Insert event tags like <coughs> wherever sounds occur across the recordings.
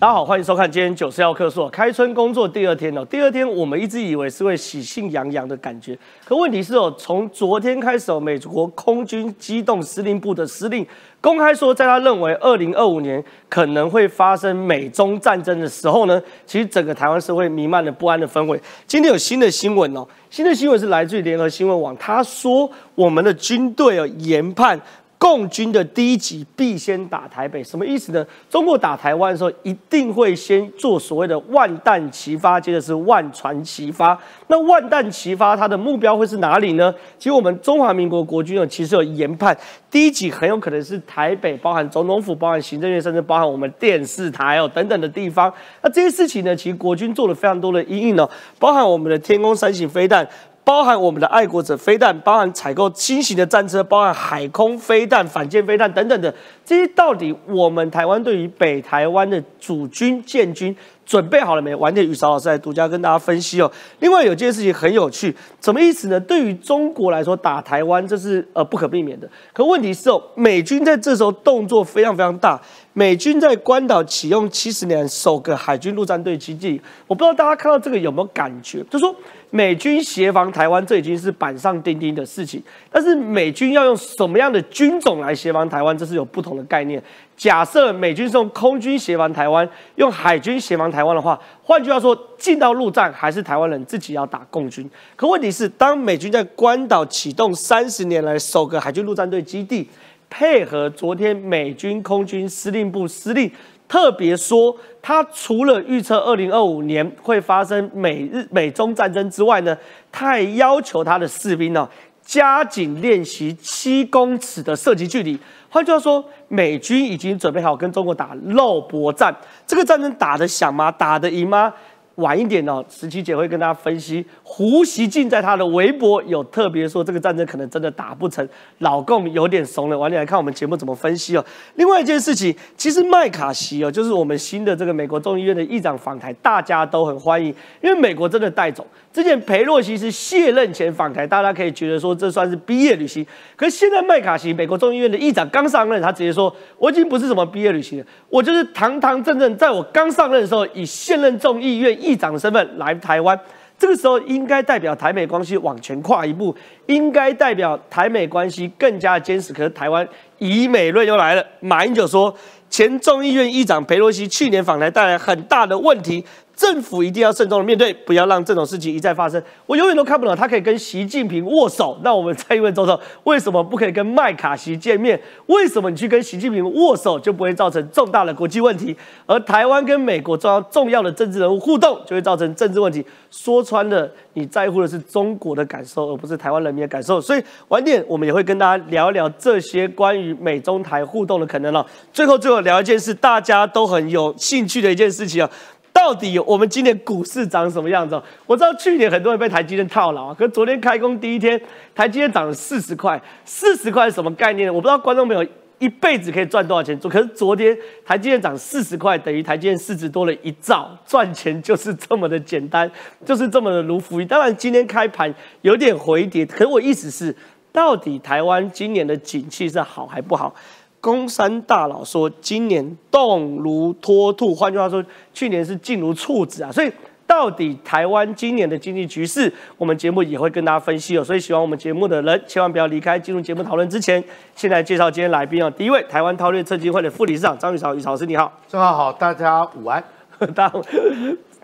大家好，欢迎收看今天九四要客数开春工作第二天哦。第二天我们一直以为是会喜庆洋洋的感觉，可问题是哦，从昨天开始哦，美国空军机动司令部的司令公开说，在他认为二零二五年可能会发生美中战争的时候呢，其实整个台湾社会弥漫了不安的氛围。今天有新的新闻哦，新的新闻是来自于联合新闻网，他说我们的军队哦研判。共军的第一击必先打台北，什么意思呢？中国打台湾的时候，一定会先做所谓的万弹齐发，接着是万船齐发。那万弹齐发，它的目标会是哪里呢？其实我们中华民国国军呢，其实有研判，第一击很有可能是台北，包含总统府，包含行政院，甚至包含我们电视台哦等等的地方。那这些事情呢，其实国军做了非常多的阴影哦，包含我们的天宫三型飞弹。包含我们的爱国者飞弹，包含采购新型的战车，包含海空飞弹、反舰飞弹等等的，这些到底我们台湾对于北台湾的主军建军准备好了没？晚点宇韶老师来独家跟大家分析哦。另外有件事情很有趣，什么意思呢？对于中国来说，打台湾这是呃不可避免的。可问题是哦，美军在这时候动作非常非常大。美军在关岛启用七十年首个海军陆战队基地，我不知道大家看到这个有没有感觉？就说美军协防台湾，这已经是板上钉钉的事情。但是美军要用什么样的军种来协防台湾，这是有不同的概念。假设美军是用空军协防台湾，用海军协防台湾的话，换句话说，进到陆战还是台湾人自己要打共军。可问题是，当美军在关岛启动三十年来首个海军陆战队基地。配合昨天美军空军司令部司令特别说，他除了预测二零二五年会发生美日美中战争之外呢，他还要求他的士兵呢加紧练习七公尺的射击距离。换句话说，美军已经准备好跟中国打肉搏战。这个战争打得响吗？打得赢吗？晚一点哦，十七姐会跟大家分析。胡锡进在他的微博有特别说，这个战争可能真的打不成，老共有点怂了。晚点来看我们节目怎么分析哦。另外一件事情，其实麦卡锡哦，就是我们新的这个美国众议院的议长访台，大家都很欢迎，因为美国真的带走。之前裴洛西是卸任前访台，大家可以觉得说这算是毕业旅行。可是现在麦卡锡美国众议院的议长刚上任，他直接说，我已经不是什么毕业旅行了，我就是堂堂正正在我刚上任的时候，以现任众议院议长的身份来台湾。这个时候应该代表台美关系往前跨一步，应该代表台美关系更加坚实。可是台湾以美论又来了，马英九说，前众议院议长佩洛西去年访台带来很大的问题。政府一定要慎重的面对，不要让这种事情一再发生。我永远都看不懂，他可以跟习近平握手，那我们再问周总，为什么不可以跟麦卡锡见面？为什么你去跟习近平握手就不会造成重大的国际问题？而台湾跟美国重要重要的政治人物互动就会造成政治问题？说穿了，你在乎的是中国的感受，而不是台湾人民的感受。所以晚点我们也会跟大家聊一聊这些关于美中台互动的可能了。最后最后聊一件事，大家都很有兴趣的一件事情啊。到底我们今年股市长什么样子？我知道去年很多人被台积电套牢，可是昨天开工第一天，台积电涨了四十块，四十块是什么概念？我不知道观众朋友一辈子可以赚多少钱，可是昨天台积电涨四十块，等于台积电市值多了一兆，赚钱就是这么的简单，就是这么的如浮云。当然今天开盘有点回跌，可是我意思是，到底台湾今年的景气是好还不好？公山大佬说，今年动如脱兔，换句话说，去年是静如处子啊。所以，到底台湾今年的经济局势，我们节目也会跟大家分析哦。所以，喜欢我们节目的人，千万不要离开。进入节目讨论之前，现在介绍今天来宾哦。第一位，台湾韬略策金会的副理事长张宇潮，宇潮老师你好，正好好，大家午安，<laughs> 大家。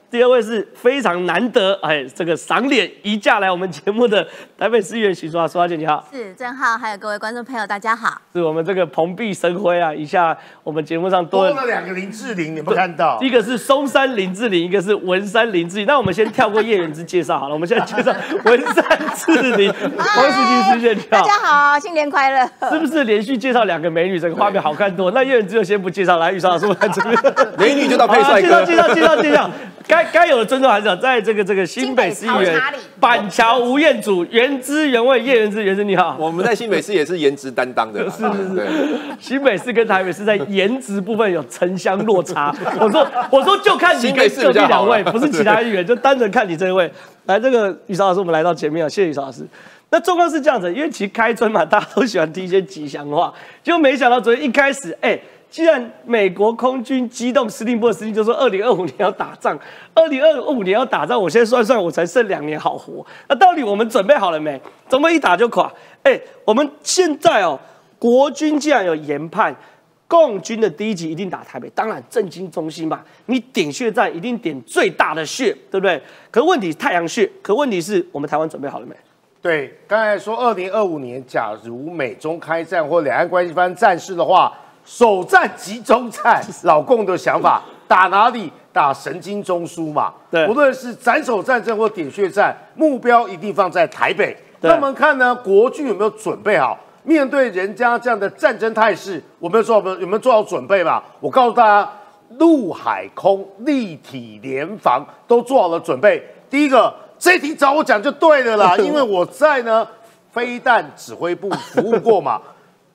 第二位是非常难得，哎，这个赏脸一架来我们节目的 <laughs> 台北市议员许淑华，淑华姐你好，是郑浩，还有各位观众朋友大家好，是我们这个蓬荜生辉啊，一下我们节目上多了两个林志玲，你们看到，一个是松山林志玲，一个是文山林志玲，那我们先跳过叶元之介绍好了，我们现在介绍文山志玲，<laughs> 黄世金师姐你好，大家好，新年快乐，是不是连续介绍两个美女，这个画面好看多？那叶元之就先不介绍，来玉山老师我来这边，<laughs> 美女就到配帅哥，介绍介绍介绍介绍。该该有的尊重还是要在这个这个新北市议员板桥吴彦祖原汁原味叶原汁原汁你好，我们在新北市也是颜值担当的，<laughs> 是是是，新北市跟台北市在颜值部分有城乡落差。我说我说就看你跟隔壁两位，不是其他议员，就单纯看你这位。来，这个宇超老师，我们来到前面啊，谢谢宇超老师。那状况是这样子，因为其实开春嘛，大家都喜欢听一些吉祥话，就没想到昨天一开始，哎。既然美国空军机动司令部的司令就说二零二五年要打仗，二零二五年要打仗，我现在算算，我才剩两年好活。那到底我们准备好了没？怎么一打就垮？哎，我们现在哦，国军既然有研判，共军的第一集一定打台北，当然震惊中心嘛。你点穴战一定点最大的穴，对不对？可问题太阳穴，可问题是我们台湾准备好了没？对，刚才说二零二五年，假如美中开战或两岸关系发生战事的话，首战集中战，老共的想法 <laughs> 打哪里？打神经中枢嘛。对无论是斩首战争或点穴战，目标一定放在台北。那我们看呢，国军有没有准备好面对人家这样的战争态势？我们有做好有没有做好准备嘛？我告诉大家，陆海空立体联防都做好了准备。第一个，这题找我讲就对了啦，<laughs> 因为我在呢飞弹指挥部服务过嘛。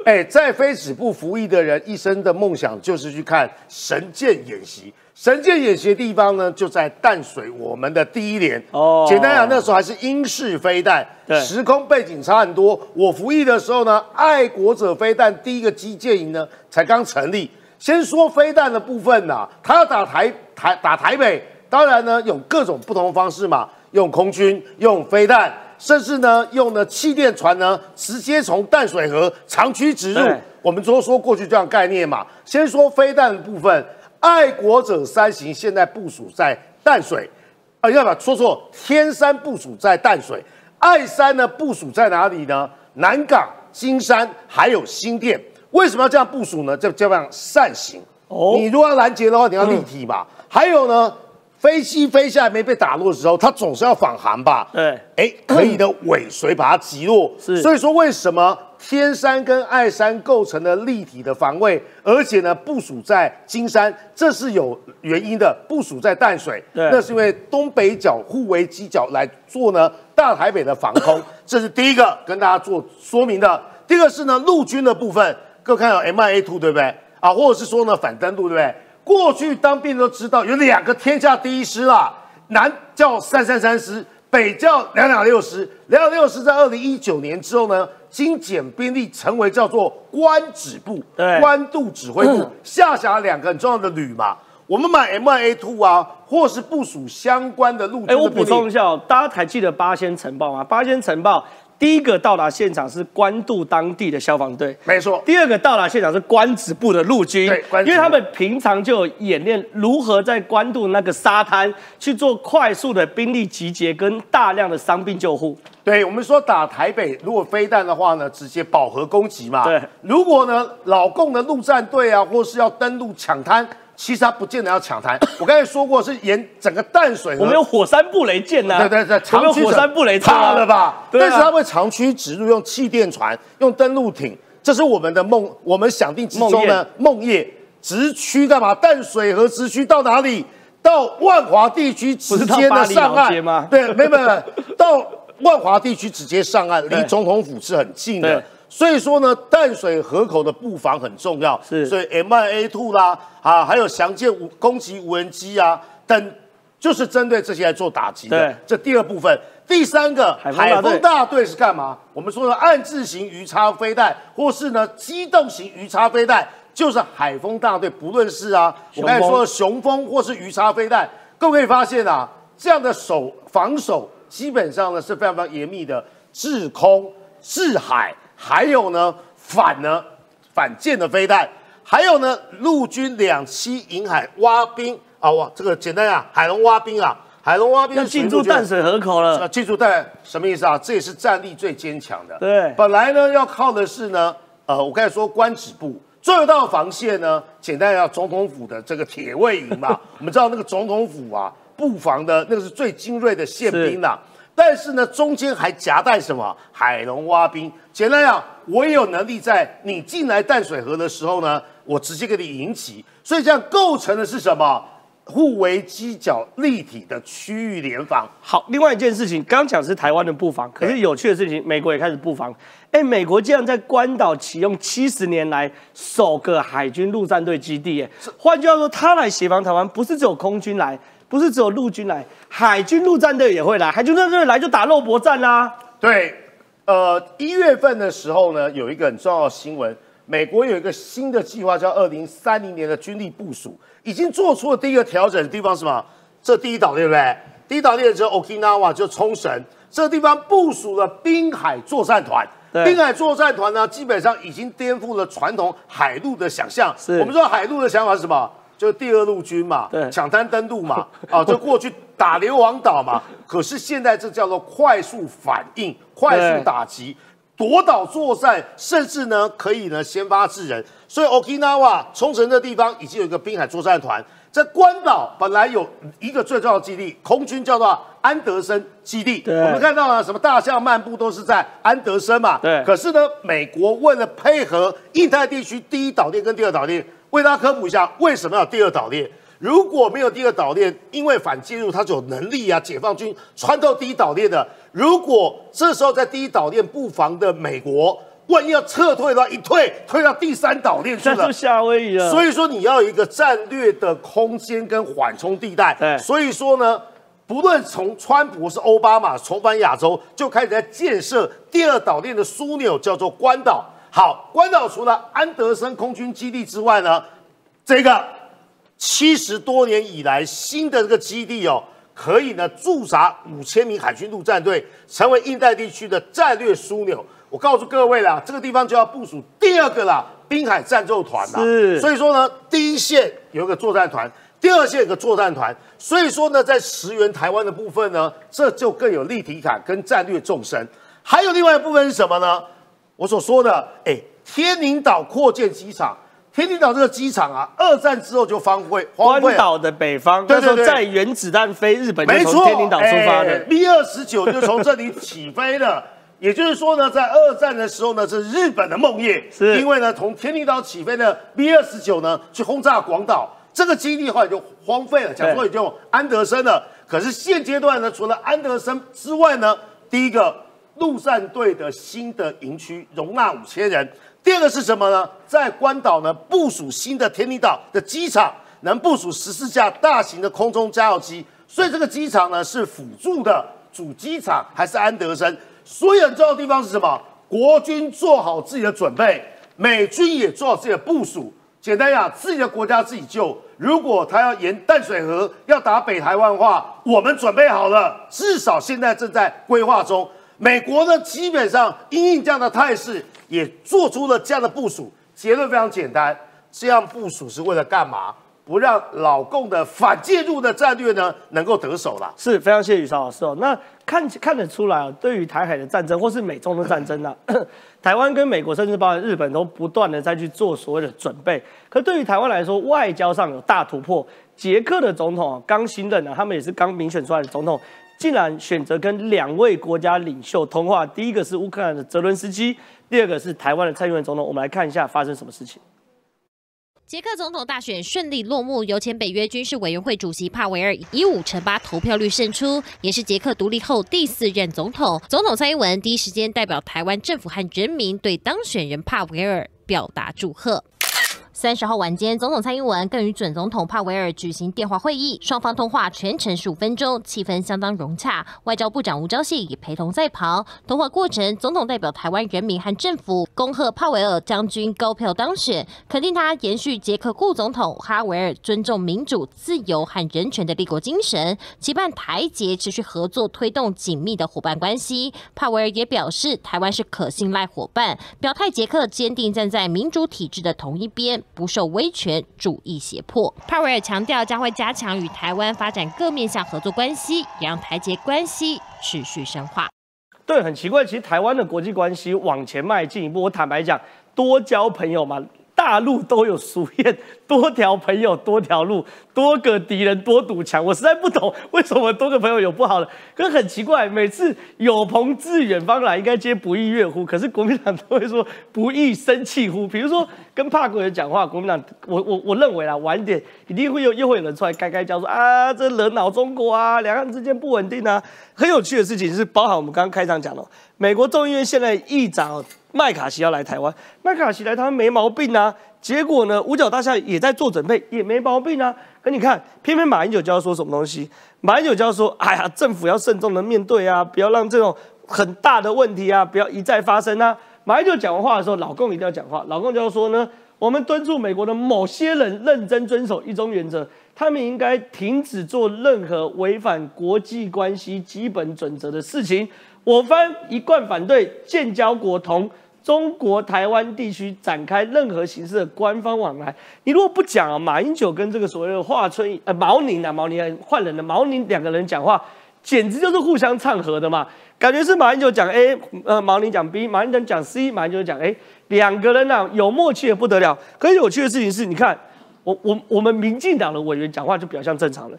哎，在飞指部服役的人一生的梦想就是去看神剑演习。神剑演习的地方呢，就在淡水，我们的第一连。哦哦，简单讲，那时候还是英式飞弹，对时空背景差很多。我服役的时候呢，爱国者飞弹第一个基建营呢才刚成立。先说飞弹的部分呐、他要打台台打台北，当然呢有各种不同的方式嘛，用空军，用飞弹，甚至呢用呢气垫船呢直接从淡水河长驱直入。我们都说过去这样概念嘛。先说飞弹的部分，爱国者三型现在部署在淡水，啊，要不说错，天山部署在淡水，爱山呢部署在哪里呢？南港、金山还有新店。为什么要这样部署呢？这叫这样扇形。哦你如果要拦截的话，你要立体嘛。还有呢，飞机飞下来没被打落的时候，它总是要返航吧？对，哎，可以的尾随把它击落。是所以说为什么天山跟爱山构成了立体的防卫，而且呢部署在金山，这是有原因的。部署在淡水，对那是因为东北角互为犄角来做呢大台北的防空，这是第一个跟大家做说明的。第二个是呢陆军的部分，各位看到 MIA two 对不对？啊，或者是说呢反登陆对不对？过去当兵都知道有两个天下第一师啦，南叫三三三师，北叫两两六师。两两六师在二零一九年之后呢，精简兵力，成为叫做官指部、对官渡指挥部，下辖两个很重要的旅嘛。我们买 MIA two 啊，或是部署相关的陆军哎，我补。充一下哦，大家还记得八仙城报吗？八仙城报第一个到达现场是关渡当地的消防队，没错，第二个到达现场是关子部的陆军，对关因为他们平常就有演练如何在关渡那个沙滩去做快速的兵力集结跟大量的伤病救护。对我们说打台北，如果飞弹的话呢，直接饱和攻击嘛。对，如果呢老共的陆战队啊，或是要登陆抢滩，其实他不见得要抢滩。<coughs> 我刚才说过，是沿整个淡水河我们有火山布雷舰呐、对对对，长驱火山布雷车啊怕了吧？对啊但是他会长驱直入，用气垫船，用登陆艇，这是我们的梦，我们想定之中的梦魇直驱干嘛？淡水河直驱到哪里？到万华地区直接的上岸吗对，没有没有，没 <laughs> 到万华地区直接上岸，离对总统府是很近的对。所以说呢，淡水河口的布防很重要。是所以 MIA two 啦，啊，还有详见无攻击无人机啊等，就是针对这些来做打击的对。这第二部分，第三个海风大队海风大队是干嘛？我们说的暗字型鱼叉飞弹，或是呢机动型鱼叉飞弹，就是海风大队。不论是啊，我刚才说的雄风或是鱼叉飞弹，各位可以发现啊，这样的守防守基本上呢是非常非常严密的，制空、制海，还有呢反呢反舰的飞弹，还有呢陆军两栖银海挖兵啊，哇，这个简单啊，海龙挖兵啊，海龙挖兵要进驻淡水河口啊，了。进驻在什么意思啊？这也是战力最坚强的。对本来呢要靠的是呢，呃，我刚才说官指部，最后一道防线呢，简单要总统府的这个铁卫营嘛。<laughs> 我们知道那个总统府啊，布防的那个是最精锐的宪兵啦。但是呢，中间还夹带什么海龙挖冰？简单讲，我也有能力在你进来淡水河的时候呢，我直接给你引起。所以这样构成的是什么？互为犄角立体的区域联防。好，另外一件事情，刚刚讲是台湾的布防，可是有趣的事情，美国也开始布防。哎，美国竟然在关岛启用七十年来首个海军陆战队基地，哎，换句话说，他来协防台湾，不是只有空军来，不是只有陆军来，海军陆战队也会来，海军陆战队来就打肉搏战啦、对，呃，一月份的时候呢，有一个很重要的新闻，美国有一个新的计划，叫二零三零年的军力部署，已经做出了第一个调整的地方是什么？这第一岛链对不对？第一岛链只有 Okinawa 就冲绳，这个地方部署了滨海作战团。对滨海作战团呢，基本上已经颠覆了传统海陆的想象。是我们知道海陆的想法是什么？就第二陆军嘛，对抢滩登陆嘛，<laughs> 啊，就过去打硫磺岛嘛。可是现在这叫做快速反应、快速打击、夺岛作战，甚至呢可以呢先发制人。所以 Okinawa 冲绳这地方已经有一个滨海作战团。在关岛本来有一个最重要的基地，空军叫做安德森基地。对我们看到了什么大象漫步都是在安德森嘛。对可是呢，美国为了配合印太地区第一岛链跟第二岛链，为大家科普一下为什么要第二岛链。如果没有第二岛链，因为反介入它就有能力啊，解放军穿透第一岛链的。如果这时候在第一岛链布防的美国，万一要撤退的话，一退退到第三岛链去了夏威夷了。所以说你要有一个战略的空间跟缓冲地带。对所以说呢，不论从川普是奥巴马重返亚洲，就开始在建设第二岛链的枢纽，叫做关岛。好，关岛除了安德森空军基地之外呢，这个七十多年以来新的这个基地哦，可以呢驻扎五千名海军陆战队，成为印太地区的战略枢纽。我告诉各位啦，这个地方就要部署第二个啦，滨海战斗团啦。是所以说呢，第一线有一个作战团，第二线有个作战团。所以说呢，在驰援台湾的部分呢，这就更有立体感跟战略纵深。还有另外一部分是什么呢？我所说的，哎，天宁岛扩建机场，天宁岛这个机场啊，二战之后就荒废，荒废。关岛的北方，对对对那时候在原子弹飞日本，没错天宁岛出发的。B 二十九就从这里起飞了。<laughs> 也就是说呢，在二战的时候呢，是日本的梦魇，是因为呢，从天宁岛起飞的 B 二十九呢，去轰炸广岛，这个基地后来就荒废了，讲说已经安德森了。可是现阶段呢，除了安德森之外呢，第一个陆战队的新的营区容纳五千人，第二个是什么呢？在关岛呢部署新的天宁岛的机场，能部署十四架大型的空中加油机，所以这个机场呢是辅助的主机场，还是安德森？所以很重要的地方是什么？国军做好自己的准备，美军也做好自己的部署。简单讲，自己的国家自己救。如果他要沿淡水河要打北台湾的话，我们准备好了，至少现在正在规划中。美国呢，基本上因应这样的态势，也做出了这样的部署。结论非常简单，这样部署是为了干嘛？不让老共的反介入的战略呢能够得手了。是非常谢谢宇超老师哦。那看看得出来哦，对于台海的战争或是美中的战争呢、啊，<coughs> 台湾跟美国甚至包括日本都不断的在去做所谓的准备。可对于台湾来说，外交上有大突破。捷克的总统啊刚新任啊，他们也是刚民选出来的总统，竟然选择跟两位国家领袖通话。第一个是乌克兰的泽伦斯基，第二个是台湾的蔡英文总统。我们来看一下发生什么事情。捷克总统大选顺利落幕，由前北约军事委员会主席帕维尔以五成八投票率胜出，也是捷克独立后第四任总统。总统蔡英文第一时间代表台湾政府和人民对当选人帕维尔表达祝贺。三十号晚间，总统蔡英文更与准总统帕维尔举行电话会议，双方通话全程十五分钟，气氛相当融洽。外交部长吴钊燮也陪同在旁。通话过程，总统代表台湾人民和政府恭贺帕维尔将军高票当选，肯定他延续捷克顾总统哈维尔尊重民主、自由和人权的立国精神，期盼台捷持续合作，推动紧密的伙伴关系。帕维尔也表示，台湾是可信赖伙伴，表态捷克坚定站在民主体制的同一边。不受威权主义胁迫。帕维尔强调将会加强与台湾发展各面向合作关系，也让台捷关系持续深化。对，很奇怪，其实台湾的国际关系往前迈进一步，我坦白讲，多交朋友嘛。大陆都有俗谚，多条朋友多条路，多个敌人多堵墙。我实在不懂为什么多个朋友有不好的，可是很奇怪，每次有朋自远方来，应该接不亦乐乎，可是国民党都会说不亦生气乎。比如说跟帕国人讲话，国民党我我我认为啦，晚点一定会有又会有人出来开开叫说啊，这惹恼中国啊，两岸之间不稳定啊。很有趣的事情是，包含我们刚刚开场讲的，美国众议院现在议长。麦卡锡要来台湾，麦卡锡来台湾没毛病啊。结果呢，五角大厦也在做准备，也没毛病啊。可你看，偏偏马英九就要说什么东西？马英九就要说：“哎呀，政府要慎重的面对啊，不要让这种很大的问题啊，不要一再发生啊。”马英九讲完话的时候，老共一定要讲话，老共就要说呢，我们敦促美国的某些人认真遵守一中原则，他们应该停止做任何违反国际关系基本准则的事情。我方一贯反对建交国同中国台湾地区展开任何形式的官方往来。你如果不讲啊，马英九跟这个所谓的华春呃毛宁啊，毛宁换人了，毛宁两个人讲话，简直就是互相唱和的嘛。感觉是马英九讲 A，呃，毛宁讲 B，马英九讲 C，马英九讲 A，两个人呢、有默契的不得了。可是有趣的事情是，你看我我我们民进党的委员讲话就比较像正常了。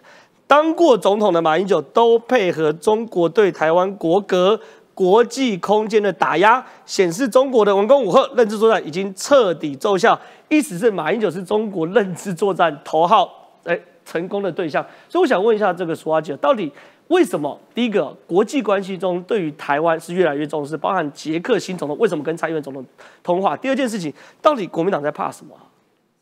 当过总统的马英九都配合中国对台湾国格、国际空间的打压，显示中国的文攻武赫认知作战已经彻底奏效。意思是马英九是中国认知作战头号哎成功的对象。所以我想问一下这个苏阿姐，到底为什么第一个国际关系中对于台湾是越来越重视，包含捷克新总统为什么跟蔡英文总统通话？第二件事情，到底国民党在怕什么？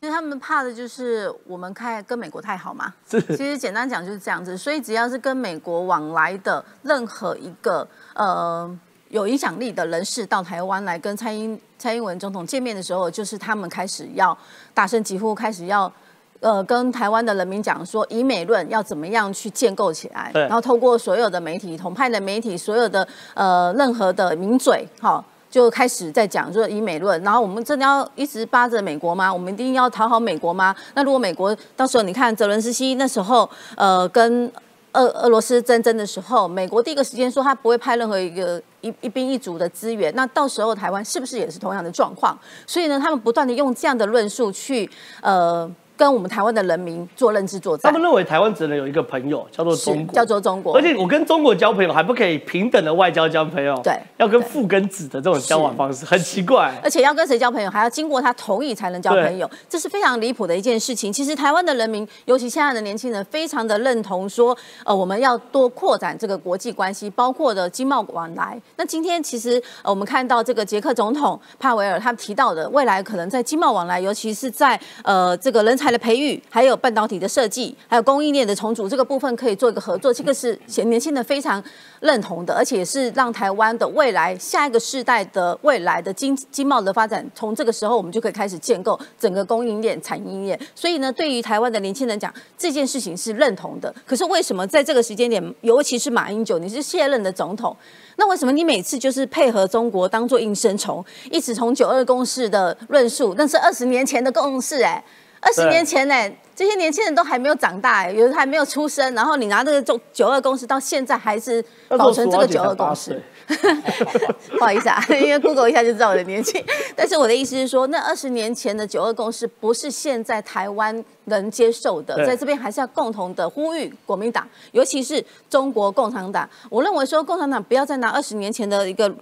其实他们怕的就是我们开跟美国太好嘛。是其实简单讲就是这样子，所以只要是跟美国往来的任何一个呃有影响力的人士到台湾来跟蔡英蔡英文总统见面的时候，就是他们开始要大声疾呼，开始要。呃，跟台湾的人民讲说，以美论要怎么样去建构起来，然后透过所有的媒体、统派的媒体、所有的呃任何的名嘴，好，就开始在讲说以美论，然后我们真的要一直扒着美国吗？我们一定要讨好美国吗？那如果美国到时候你看泽伦斯基那时候呃跟俄俄罗斯争争的时候，美国第一个时间说他不会派任何一个一一兵一卒的资源，那到时候台湾是不是也是同样的状况？所以呢，他们不断的用这样的论述去呃跟我们台湾的人民做认知作战他们，认为台湾只能有一个朋友，叫做中国，叫做中国，而且我跟中国交朋友还不可以平等的外交交朋友，对要跟父跟子的这种交往方式，很奇怪。而且要跟谁交朋友，还要经过他同意才能交朋友，这是非常离谱的一件事情。其实台湾的人民，尤其现在的年轻人，非常的认同说，呃，我们要多扩展这个国际关系，包括的经贸往来。那今天其实呃，我们看到这个捷克总统帕维尔他提到的，未来可能在经贸往来，尤其是在呃这个人才的培育，还有半导体的设计，还有供应链的重组这个部分，可以做一个合作。这个是年轻人非常认同的，而且是让台湾的未来下一个世代的未来的经经贸的发展，从这个时候我们就可以开始建构整个供应链、产业链。所以呢，对于台湾的年轻人讲，这件事情是认同的。可是为什么在这个时间点，尤其是马英九，你是卸任的总统？那为什么你每次就是配合中国当做应声虫，一直从九二共识的论述，那是二十年前的共识哎、二十年前呢、这些年轻人都还没有长大、哎，有的还没有出生，然后你拿这个九九二共识到现在还是保存这个九二共识。<laughs> 不好意思啊，因为 Google 一下就知道我的年纪。但是我的意思是说，那二十年前的九二共识不是现在台湾能接受的，在这边还是要共同的呼吁国民党，尤其是中国共产党。我认为说，共产党不要再拿二十年前的一个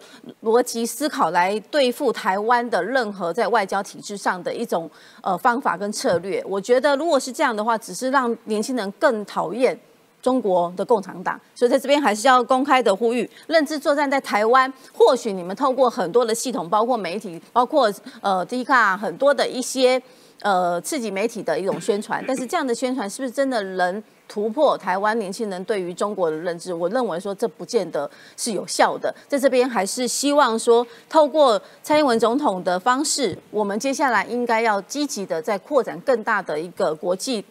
逻辑思考来对付台湾的任何在外交体制上的一种呃方法跟策略。我觉得如果是这样的话，只是让年轻人更讨厌。中国的共产党，所以在这边还是要公开的呼吁，认知作战在台湾，或许你们透过很多的系统，包括媒体，包括呃 D 卡很多的一些呃刺激媒体的一种宣传，但是这样的宣传是不是真的能突破台湾年轻人对于中国的认知？我认为说这不见得是有效的，在这边还是希望说，透过蔡英文总统的方式，我们接下来应该要积极的在扩展更大的一个国际。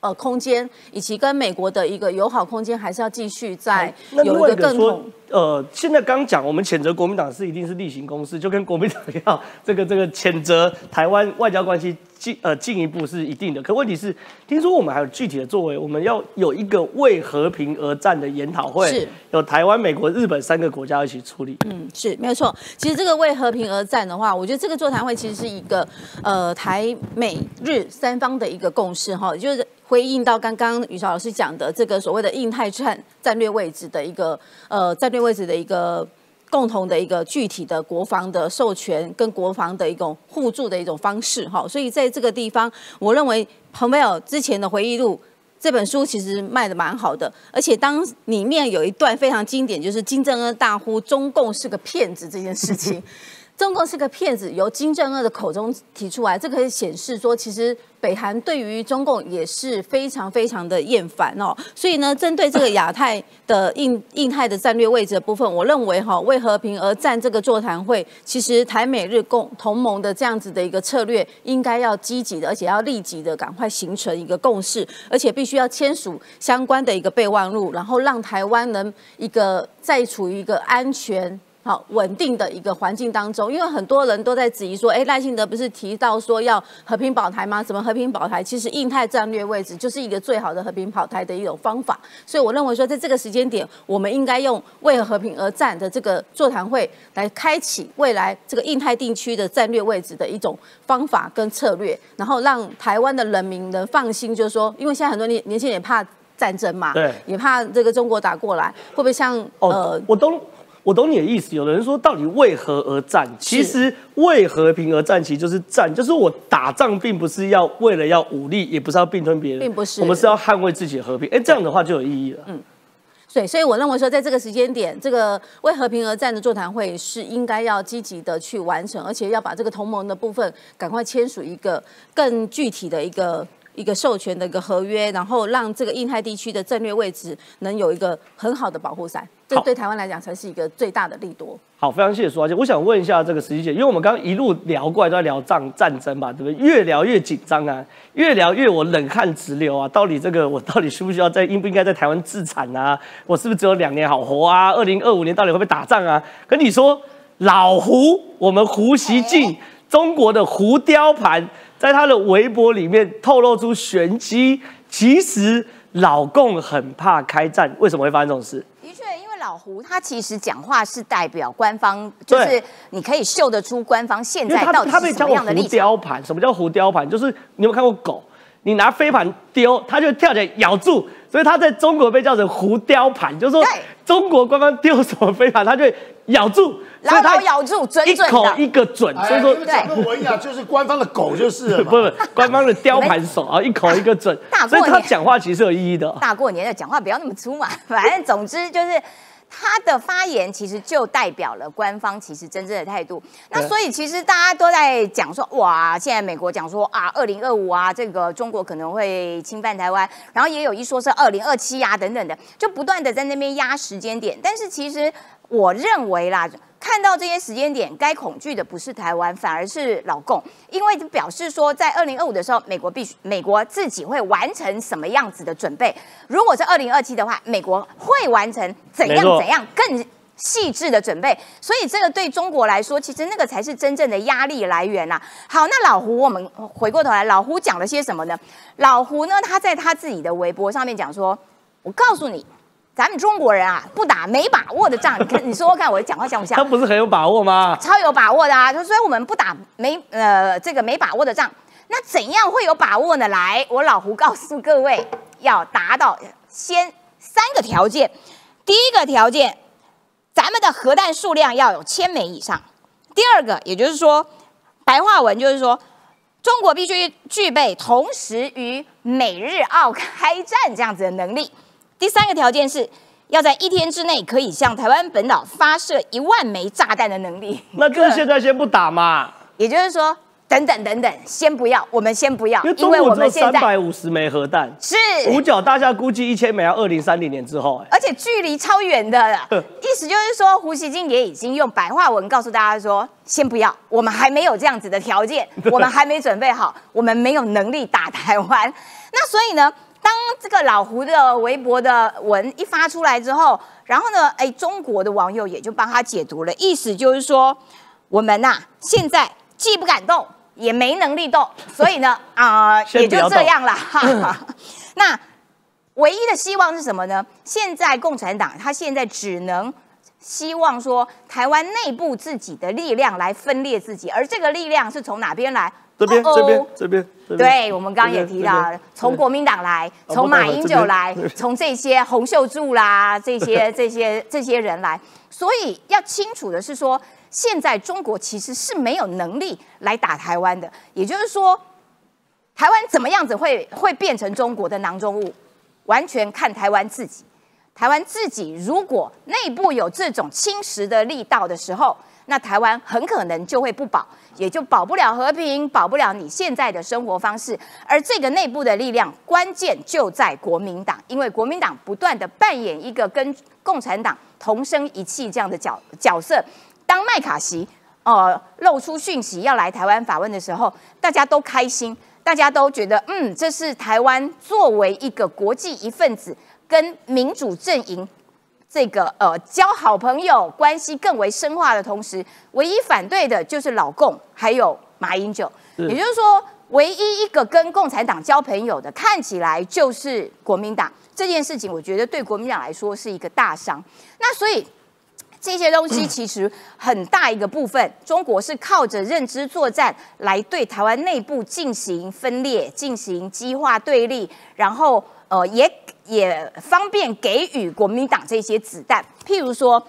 呃，空间以及跟美国的一个友好空间，还是要继续在有一个更同。，呃，现在刚讲我们谴责国民党是一定是例行公事，就跟国民党一样，这个这个谴责台湾外交关系进呃进一步是一定的。可问题是，听说我们还有具体的作为，我们要有一个为和平而战的研讨会，是有台湾、美国、日本三个国家一起处理。嗯，是没有错。其实这个为和平而战的话，我觉得这个座谈会其实是一个呃台美日三方的一个共识哈，就是回应到刚刚宇潮老师讲的这个所谓的印太战战略位置的一个呃战位置的一个。共同的一个具体的国防的授权跟国防的一种互助的一种方式哈，所以在这个地方，我认为彭佩尔之前的回忆录这本书其实卖的蛮好的，而且当里面有一段非常经典，就是金正恩大呼中共是个骗子这件事情。中共是个骗子，由金正恩的口中提出来，这可以显示说，其实北韩对于中共也是非常非常的厌烦哦。所以呢，针对这个亚太的印 <coughs> 印太的战略位置的部分，我认为哈，为和平而战这个座谈会，其实台美日共同盟的这样子的一个策略，应该要积极的，而且要立即的赶快形成一个共识，而且必须要签署相关的一个备忘录，然后让台湾能一个再处于一个安全。好稳定的一个环境当中，因为很多人都在质疑说，哎，赖幸德不是提到说要和平保台吗？怎么和平保台？其实印太战略位置就是一个最好的和平保台的一种方法。所以我认为说，在这个时间点，我们应该用为和平而战的这个座谈会来开启未来这个印太地区的战略位置的一种方法跟策略，然后让台湾的人民能放心，就是说，因为现在很多年年轻人也怕战争嘛，对，也怕这个中国打过来，会不会像呃，我都。我懂你的意思。有的人说，到底为何而战？其实为和平而战，其实就是战，就是我打仗，并不是要为了要武力，也不是要并吞别人，并不是，我们是要捍卫自己的和平。哎，这样的话就有意义了。嗯，对，所以我认为说，在这个时间点，这个为和平而战的座谈会是应该要积极的去完成，而且要把这个同盟的部分赶快签署一个更具体的一个。一个授权的一个合约，然后让这个印太地区的战略位置能有一个很好的保护伞，这对台湾来讲才是一个最大的利多。好，非常谢谢苏小姐。我想问一下这个实际姐，因为我们刚刚一路聊过来都在聊战战争嘛，对不对？越聊越紧张啊，越聊越我冷汗直流啊。到底这个我到底需不需要在应不应该在台湾自产啊？我是不是只有两年好活啊？二零二五年到底会不会打仗啊？跟你说，老胡，我们胡锡进，中国的胡雕盘。在他的微博里面透露出玄机，其实老共很怕开战，为什么会发生这种事？的确，因为老胡他其实讲话是代表官方，就是你可以嗅得出官方现在到底是什么样的立胡雕盘，什么叫胡雕盘？就是你有看过狗，你拿飞盘丢，它就跳起来咬住，所以它在中国被叫成胡雕盘，就是说中国官方丢什么飞盘，他就咬住。牢牢咬住，准准，一口一个准。所以说，讲个文雅，就是官方的狗就是了，<laughs> 不是官方的雕盘手啊，一口一个准。所以他讲话其实有意义的。大过年的讲话不要那么粗嘛，反正总之就是他的发言其实就代表了官方其实真正的态度。那所以其实大家都在讲说，哇，现在美国讲说啊，二零二五啊，这个中国可能会侵犯台湾，然后也有一说是二零二七啊等等的，就不断的在那边压时间点。但是其实我认为啦。看到这些时间点，该恐惧的不是台湾，反而是老共，因为表示说，在二零二五的时候，美国必须美国自己会完成什么样子的准备；如果是二零二七的话，美国会完成怎样怎样更细致的准备。所以，这个对中国来说，其实那个才是真正的压力来源呐。好，那老胡，我们回过头来，老胡讲了些什么呢？老胡呢，他在他自己的微博上面讲说：“我告诉你。”咱们中国人啊，不打没把握的仗。你看，<laughs> 你说说看，我讲话像不像？他不是很有把握吗？超有把握的啊！所以我们不打没呃这个没把握的仗。那怎样会有把握呢？来，我老胡告诉各位，要达到先三个条件。第一个条件，咱们的核弹数量要有千枚以上。第二个，也就是说，白话文就是说，中国必须具备同时与美日澳开战这样子的能力。第三个条件是要在一天之内可以向台湾本岛发射一万枚炸弹的能力。<laughs> 那就是现在先不打嘛？<laughs> 也就是说，等等等等，先不要，我们先不要，因为我们三百五十枚核弹，是五角大厦估计一千枚要二零三零年之后，而且距离超远的。<laughs> 意思就是说，胡锡进也已经用白话文告诉大家说，先不要，我们还没有这样子的条件，我们还没准备好，我们没有能力打台湾。那所以呢？当这个老胡的微博的文一发出来之后，然后呢，哎，中国的网友也就帮他解读了，意思就是说，我们呐现在既不敢动，也没能力动，所以呢，<laughs> 啊，也就这样了。哈。<laughs> 那唯一的希望是什么呢？现在共产党他现在只能希望说，台湾内部自己的力量来分裂自己，而这个力量是从哪边来？这边，这边，这边。对，我们刚刚也提到，从国民党来，从马英九来，从这些洪秀柱啦，<laughs> 这些、这些、这些人来。所以要清楚的是说，现在中国其实是没有能力来打台湾的。也就是说，台湾怎么样子会会变成中国的囊中物，完全看台湾自己。台湾自己如果内部有这种侵蚀的力道的时候，那台湾很可能就会不保，也就保不了和平，保不了你现在的生活方式。而这个内部的力量，关键就在国民党，因为国民党不断的扮演一个跟共产党同声一气这样的角角色。当麦卡锡呃露出讯息要来台湾访问的时候，大家都开心，大家都觉得嗯，这是台湾作为一个国际一份子，跟民主阵营这个呃交好朋友关系更为深化的同时，唯一反对的就是老共还有马英九，也就是说，唯一一个跟共产党交朋友的，看起来就是国民党。这件事情，我觉得对国民党来说是一个大伤。那所以。这些东西 <clears throat> 其实很大一个部分，中国是靠着认知作战来对台湾内部进行分裂、进行激化对立，然后呃也也方便给予国民党这些子弹。譬如说，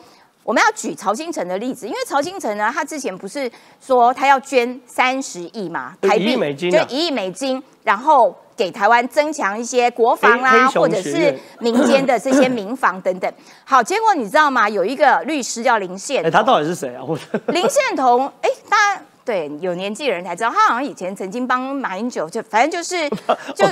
我们要举曹新成的例子，因为曹新成呢，他之前不是说他要捐三十亿嘛，台币就一亿美金，然后给台湾增强一些国防啦，黑黑熊或者是民间的这些民防等等。<coughs> 好，结果你知道吗？有一个律师叫林宪哎，他到底是谁啊？我林宪彤，哎，大家对有年纪的人才知道，他好像以前曾经帮马英九，就反正就是 <laughs> 就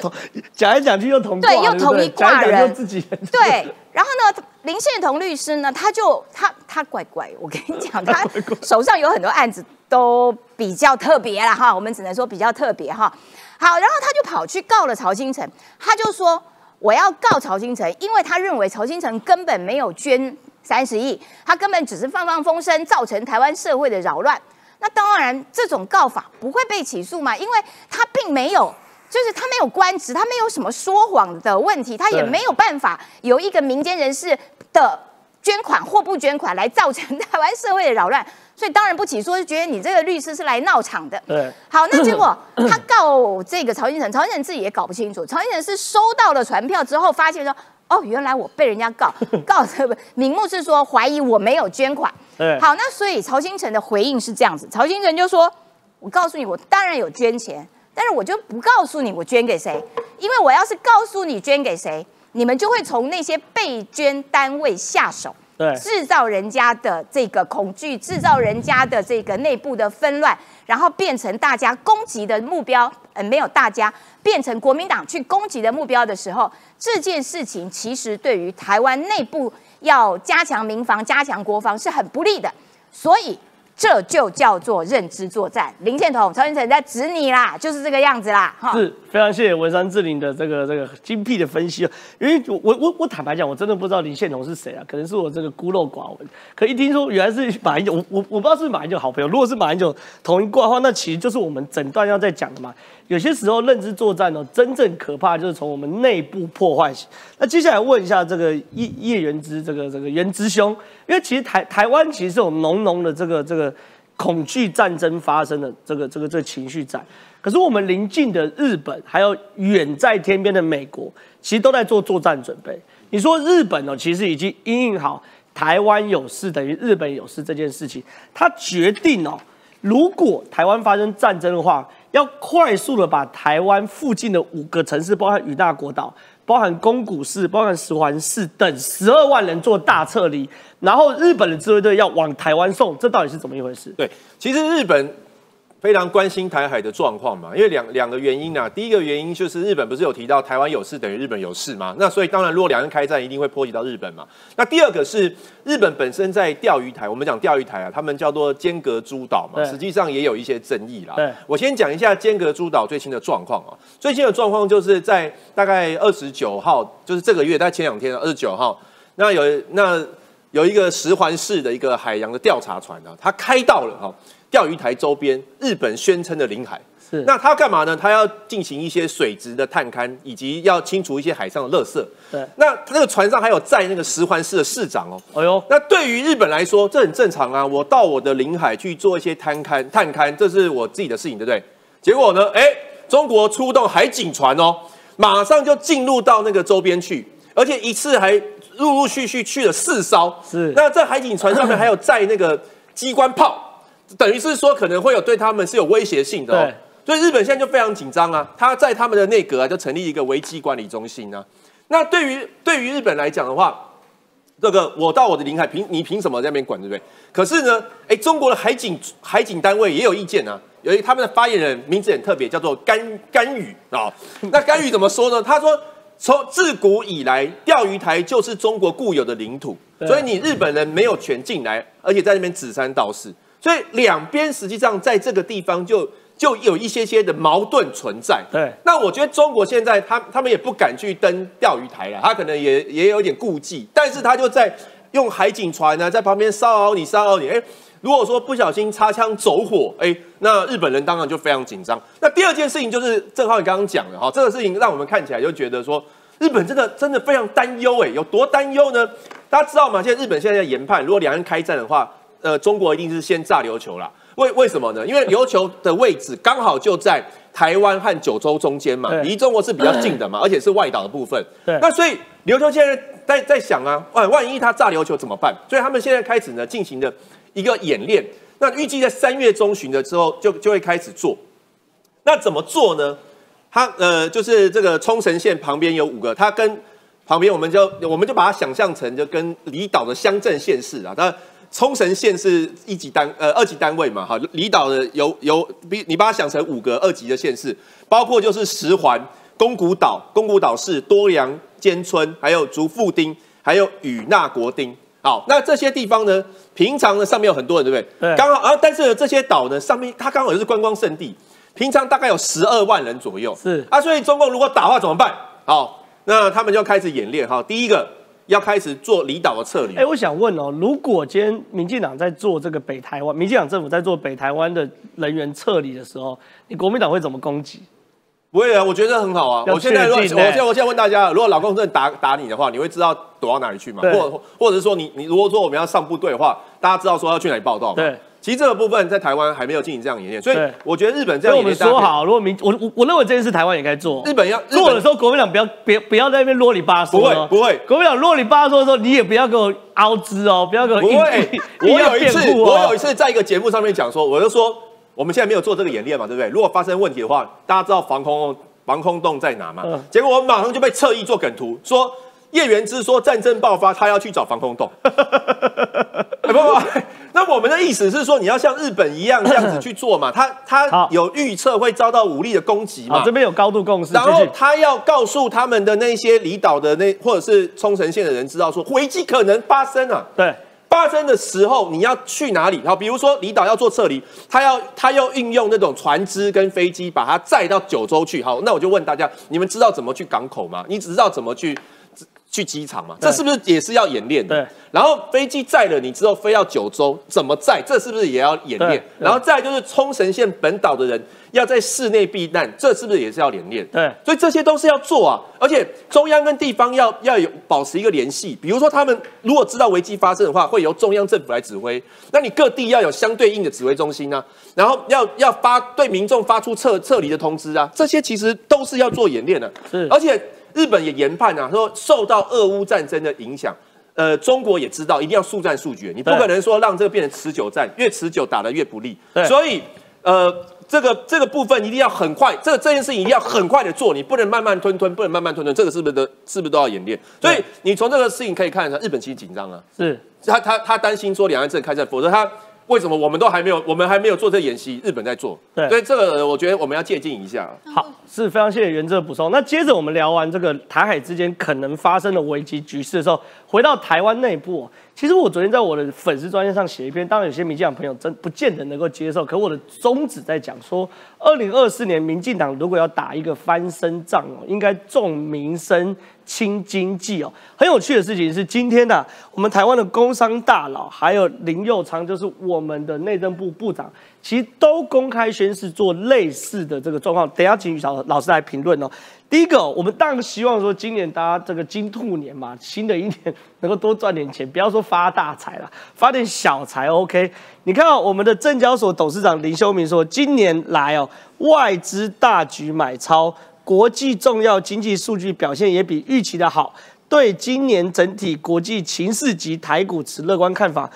讲来讲去又同挂对又同一挂讲来讲去人又自己人对。然后呢，林宪彤律师呢，他就他他怪怪，我跟你讲，<laughs> 他手上有很多案子都比较特别啦哈，我们只能说比较特别哈。好，然后他就跑去告了曹新成，他就说我要告曹新成，因为他认为曹新成根本没有捐三十亿，他根本只是放放风声，造成台湾社会的扰乱。那当然，这种告法不会被起诉嘛，因为他并没有，就是他没有官职，他没有什么说谎的问题，他也对没有办法由一个民间人士的捐款或不捐款来造成台湾社会的扰乱，所以当然不起诉，就觉得你这个律师是来闹场的。对好，那结果他告这个曹新成，曹新成自己也搞不清楚，曹新成是收到了传票之后，发现说，哦，原来我被人家告，<laughs> 告的名目是说怀疑我没有捐款。对好，那所以曹新成的回应是这样子，曹新成就说，我告诉你，我当然有捐钱，但是我就不告诉你我捐给谁，因为我要是告诉你捐给谁，你们就会从那些被捐单位下手。对制造人家的这个恐惧，制造人家的这个内部的纷乱，然后变成大家攻击的目标。呃，没有大家变成国民党去攻击的目标的时候，这件事情其实对于台湾内部要加强民防、加强国防是很不利的。所以这就叫做认知作战。林建彤、曹云成在指你啦，就是这个样子啦，哈。是非常谢谢文山志玲的这个这个精辟的分析哦，因为我我我坦白讲，我真的不知道林宪彤是谁啊，可能是我这个孤陋寡闻。可一听说原来是马英九，我我我不知道是不是马英九好朋友。如果是马英九同一挂的话，那其实就是我们整段要在讲的嘛。有些时候认知作战呢，真正可怕就是从我们内部破坏起。那接下来问一下这个叶叶元之这个这个元之兄，因为其实台台湾其实是有浓浓的这个这个恐惧战争发生的这个这个这情绪在。可是我们邻近的日本，还有远在天边的美国，其实都在做作战准备。你说日本哦，其实已经因应好台湾有事等于日本有事这件事情，他决定哦，如果台湾发生战争的话，要快速的把台湾附近的五个城市，包含与那国岛、包含宫古市、包含石环市等十二万人做大撤离，然后日本的自卫队要往台湾送，这到底是怎么一回事？对，其实日本非常关心台海的状况嘛，因为两两个原因啊。第一个原因就是日本不是有提到台湾有事等于日本有事嘛，那所以当然如果两岸开战，一定会波及到日本嘛。那第二个是日本本身在钓鱼台，我们讲钓鱼台啊，他们叫做尖阁诸岛嘛，对实际上也有一些争议啦。对我先讲一下尖阁诸岛最新的状况啊，最新的状况就是在大概二十九号，就是这个月，在前两天二十九号，那有那有一个十环市的一个海洋的调查船啊，它开到了哈钓鱼台周边日本宣称的领海。是那他要干嘛呢？他要进行一些水质的探勘，以及要清除一些海上的垃圾。对那那个船上还有载那个石环市的市长哦。哎呦，那对于日本来说，这很正常啊。我到我的领海去做一些探勘、探勘，这是我自己的事情，对不对？结果呢，哎，中国出动海警船哦，马上就进入到那个周边去，而且一次还陆陆续续去了四艘。是那在海警船上面还有载那个机关炮，等于是说可能会有对他们是有威胁性的哦对。所以日本现在就非常紧张啊，他在他们的内阁啊就成立一个危机管理中心啊。那对于对于日本来讲的话，这个我到我的领海，凭你凭什么在那边管，对不对？可是呢，哎，中国的海警海警单位也有意见啊，有一他们的发言人名字很特别，叫做甘甘宇啊。那甘雨怎么说呢？他说，从自古以来，钓鱼台就是中国固有的领土，所以你日本人没有权进来，而且在那边指三道四，所以两边实际上在这个地方就。就有一些些的矛盾存在。对，那我觉得中国现在他他们也不敢去登钓鱼台了，他可能也也有点顾忌，但是他就在用海警船呢，在旁边骚扰你，骚扰你。哎，如果说不小心擦枪走火，哎，那日本人当然就非常紧张。那第二件事情就是正好你刚刚讲的哈，这个事情让我们看起来就觉得说，日本真的真的非常担忧，哎，有多担忧呢？大家知道吗？现在日本现在在研判，如果两岸开战的话，呃，中国一定是先炸琉球了。为为什么呢？因为琉球的位置刚好就在台湾和九州中间嘛，离中国是比较近的嘛，而且是外岛的部分。对，那所以琉球现在在在想啊，万万一他炸琉球怎么办？所以他们现在开始呢进行的一个演练。那预计在三月中旬的时候就就会开始做。那怎么做呢？它呃就是这个冲绳县旁边有五个，它跟旁边我们就我们就把它想象成就跟离岛的乡镇县市啊，它。冲绳县是一级单呃二级单位嘛，哈，离岛的有有比你把它想成五个二级的县市，包括就是石环、宫古岛、宫古岛市、多良、尖村，还有竹富町，还有与那国町。好，那这些地方呢，平常呢上面有很多人，对不对？对。刚好啊，但是这些岛呢上面它刚好又是观光胜地，平常大概有十二万人左右。是啊，所以中共如果打话怎么办？好，那他们就开始演练哈，第一个。要开始做离岛的撤离。哎，我想问哦，如果今天民进党在做这个北台湾，民进党政府在做北台湾的人员撤离的时候，你国民党会怎么攻击？不会啊，我觉得很好啊。我现在，我现在，我现在问大家，如果老公真的打打你的话，你会知道躲到哪里去吗？或或者是说，你你如果说我们要上部队的话，大家知道说要去哪里报道吗？对。其实这个部分在台湾还没有进行这样演练，所以我觉得日本这样演练。我们说好，如果民我我我认为这件事台湾也该做。日本要做的时候，国民党不要别不要在那边啰里吧嗦。不会不会，国民党啰里吧嗦的时候，你也不要给我凹资哦，不要给我。不会，我有一次我有一次在一个节目上面讲说，我就说我们现在没有做这个演练嘛，对不对？如果发生问题的话，大家知道防空防空洞在哪吗？结果我马上就被侧翼做梗图说。叶元之说战争爆发，他要去找防空洞。不 <laughs> 不，<laughs> 那我们的意思是说，你要像日本一样这样子去做嘛？他他有预测会遭到武力的攻击嘛？这边有高度共识。然后他要告诉他们的那些离岛的那或者是冲绳县的人知道说，危机可能发生啊。对，发生的时候你要去哪里？好，比如说离岛要做撤离，他要他要运用那种船只跟飞机把它载到九州去。好，那我就问大家，你们知道怎么去港口吗？你只知道怎么去？去机场嘛，这是不是也是要演练的？对。然后飞机载了你之后飞到九州，怎么载？这是不是也要演练？然后再就是冲绳县本岛的人要在室内避难，这是不是也是要演练？对。所以这些都是要做啊，而且中央跟地方要要有保持一个联系。比如说他们如果知道危机发生的话，会由中央政府来指挥，那你各地要有相对应的指挥中心啊，然后要要发对民众发出撤撤离的通知啊，这些其实都是要做演练的。是。而且。日本也研判啊，说受到俄乌战争的影响，呃，中国也知道一定要速战速决，你不可能说让这个变成持久战，越持久打得越不利。所以，呃，这个这个部分一定要很快，这个这件事情一定要很快的做，你不能慢慢吞吞，不能慢慢吞吞，这个是不是都是不是都要演练？所以你从这个事情可以看出来，日本其实紧张啊，是他他他担心说两岸这开战，否则他。为什么我们都还没有？我们还没有做这演习，日本在做。对，所以这个我觉得我们要借鉴一下。好，是非常谢谢袁哲补充。那接着我们聊完这个台海之间可能发生的危机局势的时候，回到台湾内部。其实我昨天在我的粉丝专页上写一篇，当然有些民进党朋友真不见得能够接受。可我的宗旨在讲说，二零二四年民进党如果要打一个翻身仗哦，应该重民生轻经济哦。很有趣的事情是，今天呢，我们台湾的工商大佬还有林佑昌，就是我们的内政部部长，其实都公开宣誓做类似的这个状况。等下请宇老老师来评论哦。第一个，我们当然希望说，今年大家这个金兔年嘛，新的一年能够多赚点钱，不要说发大财了，发点小财 OK。你看，我们的证交所董事长林修明说，今年来哦，外资大举买超，国际重要经济数据表现也比预期的好，对今年整体国际情势及台股持乐观看法。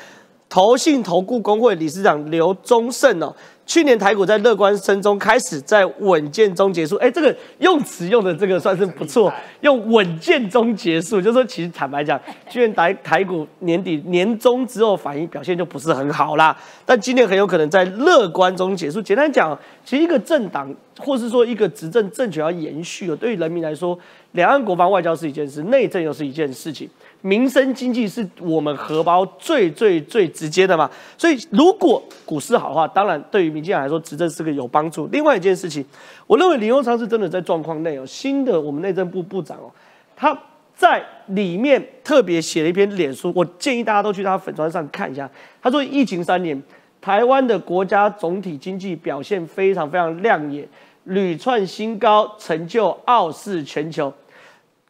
投信投顾工会理事长刘宗盛哦。去年台股在乐观声中开始，在稳健中结束。哎，这个用词用的这个算是不错，用稳健中结束，就是说其实坦白讲，去年台台股年底年中之后反应表现就不是很好啦。但今年很有可能在乐观中结束。简单讲，其实一个政党或是说一个执政政权要延续，对于人民来说，两岸国防外交是一件事，内政又是一件事情。民生经济是我们荷包最最最直接的嘛，所以如果股市好的话，当然对于民进党来说，执政是个有帮助。另外一件事情，我认为林佑昌是真的在状况内哦，新的我们内政部部长哦，他在里面特别写了一篇脸书，我建议大家都去他粉砖上看一下。他说，疫情三年，台湾的国家总体经济表现非常非常亮眼，屡创新高，成就傲视全球。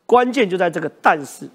关键就在这个但是。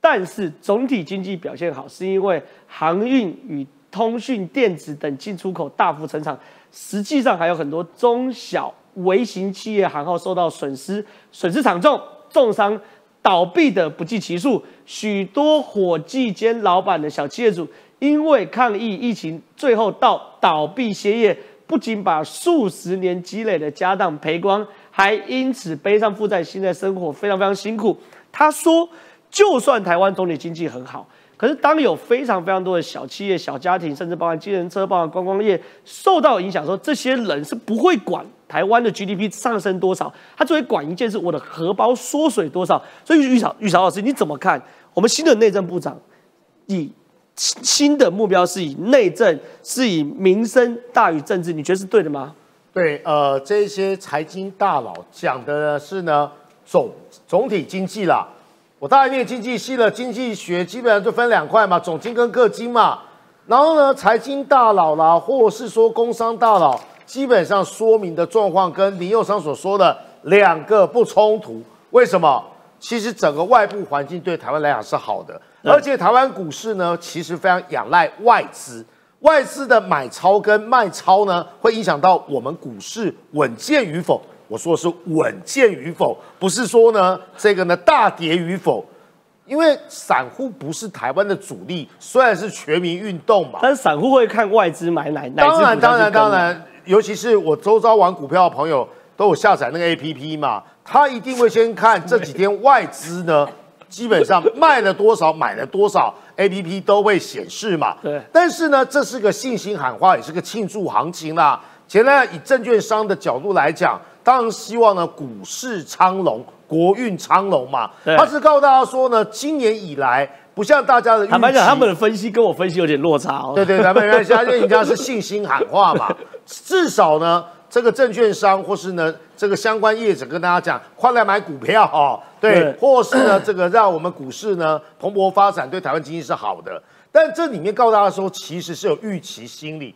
但是总体经济表现好，是因为航运与通讯、电子等进出口大幅成长。实际上还有很多中小微型企业行号受到损失，损失惨重，重伤倒闭的不计其数。许多伙计兼老板的小企业主，因为抗疫疫情，最后到倒闭歇业，不仅把数十年积累的家当赔光，还因此背上负债，现在生活非常非常辛苦。他说。就算台湾总体经济很好，可是当有非常非常多的小企业、小家庭，甚至包含机人车、包含观光业受到影响，说这些人是不会管台湾的 GDP 上升多少，他只会管一件事：我的荷包缩水多少。所以玉潮玉潮老师，你怎么看？我们新的内政部长以新的目标是以内政，是以民生大于政治，你觉得是对的吗？对，呃，这些财经大佬讲的是呢总总体经济啦。我大概念经济系的经济学，基本上就分两块嘛，总经跟个经嘛。然后呢，财经大佬啦，或是说工商大佬，基本上说明的状况跟林佑昌所说的两个不冲突。为什么？其实整个外部环境对台湾来讲是好的，而且台湾股市呢，其实非常仰赖外资，外资的买超跟卖超呢，会影响到我们股市稳健与否。我说的是稳健与否，不是说呢这个呢大跌与否，因为散户不是台湾的主力，虽然是全民运动嘛，但是散户会看外资买哪哪当然当然当然，尤其是我周遭玩股票的朋友都有下载那个 A P P 嘛，他一定会先看这几天外资呢基本上卖了多少，买了多少，A P P 都会显示嘛。对，但是呢，这是个信心喊话，也是个庆祝行情啦。前呢，以证券商的角度来讲。当然希望呢，股市昌隆，国运昌隆嘛。他是告诉大家说呢，今年以来不像大家的。坦白讲，他们的分析跟我分析有点落差哦。对对，咱们看一下，因为人家是信心喊话嘛。<laughs> 至少呢，这个证券商或是呢这个相关业者跟大家讲，快来买股票哦。对，或是呢这个让我们股市呢蓬勃发展，对台湾经济是好的。但这里面告诉大家说，其实是有预期心理。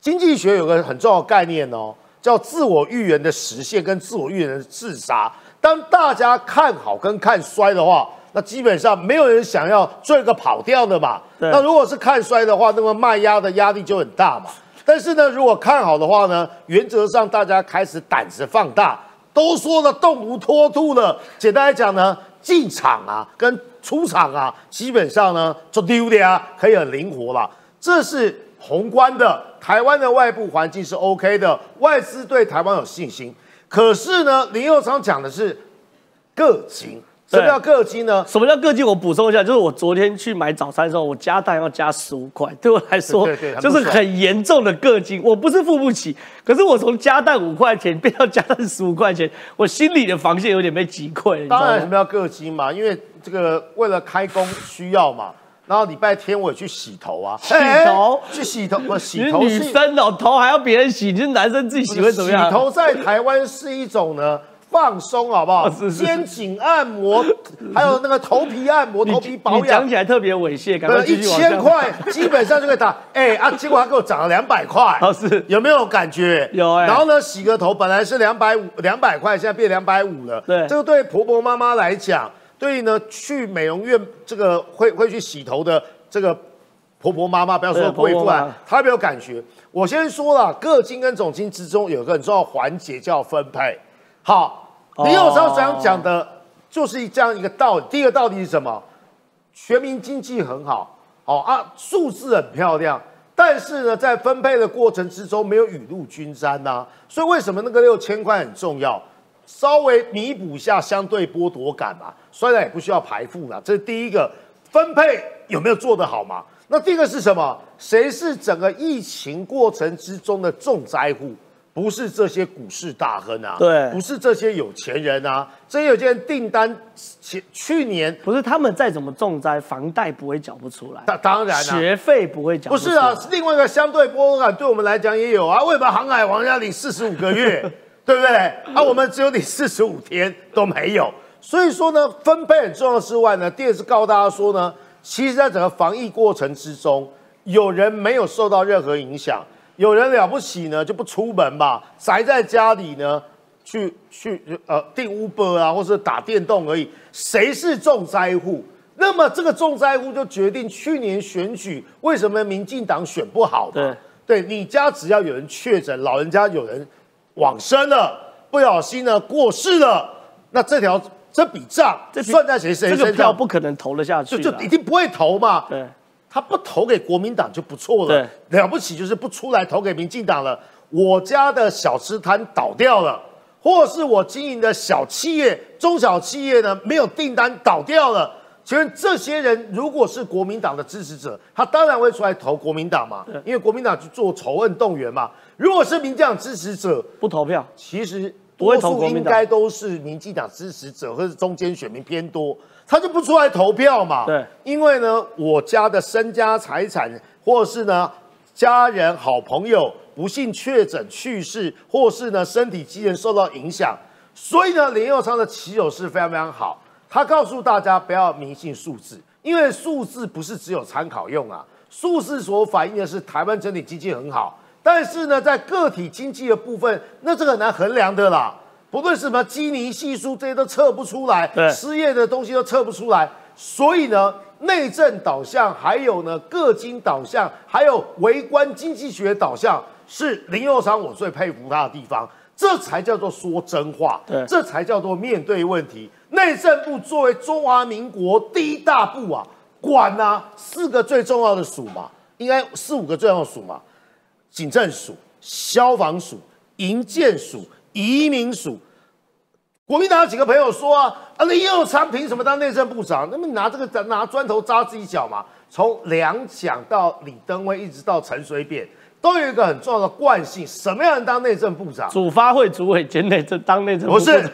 经济学有个很重要的概念哦。叫自我预言的实现跟自我预言的自杀。当大家看好跟看衰的话，那基本上没有人想要做一个跑掉的嘛。那如果是看衰的话，那么卖压的压力就很大嘛。但是呢，如果看好的话呢，原则上大家开始胆子放大，都说了动如脱兔了。简单来讲呢，进场啊跟出场啊，基本上呢就丢的啊，可以很灵活了。这是。宏观的台湾的外部环境是 OK 的，外资对台湾有信心。可是呢，林佑昌讲的是个金，什么叫个金呢？什么叫个金？我补充一下，就是我昨天去买早餐的时候，我加蛋要加十五块，对我来说就是很严重的个金。我不是付不起，可是我从加蛋五块钱变到加蛋十五块钱，我心里的防线有点被击溃。当然什么叫个金嘛？因为这个为了开工需要嘛。然后礼拜天我也去洗头啊，洗头去洗头，我洗头女生哦，头还要别人洗，你是男生自己洗会怎么样？洗头在台湾是一种呢放松，好不好？<laughs> 肩颈按摩，还有那个头皮按摩、头皮保养，讲起来特别猥亵，感觉一千块基本上就可以打。<laughs> 哎啊，结果他给我涨了两百块，是有没有感觉？有哎。然后呢，洗个头本来是两百五两百块，现在变两百五了。对，这个对婆婆妈妈来讲。所以呢，去美容院这个会会去洗头的这个婆婆妈妈，不要说贵妇啊，她没有感觉。我先说了，个金跟总金之中有个很重要环节叫分配。好，李友超想讲的就是这样一个道理。第一个道理是什么？全民经济很好，好啊，数字很漂亮。但是呢，在分配的过程之中没有雨露均沾呐、所以为什么那个六千块很重要？稍微弥补一下相对剥夺感嘛，虽然也不需要排付啦，这是第一个。分配有没有做得好嘛？那第一个是什么？谁是整个疫情过程之中的重灾户？不是这些股市大亨啊，对不是这些有钱人啊，这些有钱人订单前去年，不是他们再怎么重灾，房贷不会缴不出来，当当然啊，学费不会缴出来。不是啊，是另外一个相对剥夺感，对我们来讲也有啊。为什么航海王要领四十五个月，<laughs> 对不对？啊，我们只有你四十五天都没有。所以说呢，分配很重要之外呢，第二是告诉大家说呢，其实在整个防疫过程之中，有人没有受到任何影响，有人了不起呢就不出门嘛，宅在家里呢。去去呃订 Uber 啊，或是打电动而已。谁是重灾户？那么这个重灾户就决定去年选举为什么民进党选不好嘛？对，你家只要有人确诊，老人家有人往生了，不小心呢过世了，那这条这笔账算在谁谁这个身上？票不可能投了下去就，就一定不会投嘛。对。他不投给国民党就不错了，了不起就是不出来投给民进党了。我家的小吃摊倒掉了，或是我经营的小企业、中小企业呢没有订单倒掉了。请问这些人如果是国民党的支持者，他当然会出来投国民党嘛，因为国民党去做仇恨动员嘛。如果是民进党支持者，不投票，其实多数应该都是民进党支持者或是中间选民偏多，他就不出来投票嘛。对，因为呢，我家的身家财产，或是呢家人、好朋友不幸确诊去世，或是呢身体机能受到影响，所以呢林佑昌的起手是非常非常好。他告诉大家不要迷信数字，因为数字不是只有参考用啊，数字所反映的是台湾整体经济很好。但是呢，在个体经济的部分，那这个很难衡量的啦。不论是什么基尼系数，这些都测不出来，对失业的东西都测不出来。所以呢，内政导向，还有呢各经导向，还有微观经济学导向，是林佑昌我最佩服他的地方。这才叫做说真话，对这才叫做面对问题。内政部作为中华民国第一大部啊，管啊四个最重要的署嘛，应该四五个最重要的署嘛，警政署、消防署、营建署、移民署。国民党有几个朋友说啊，啊林佑昌凭什么当内政部长？那么你拿这个拿砖头扎自己脚嘛？从梁蒋到李登辉，一直到陈水扁，都有一个很重要的惯性：什么样人当内政部长？主发会主委兼内政当内政部不是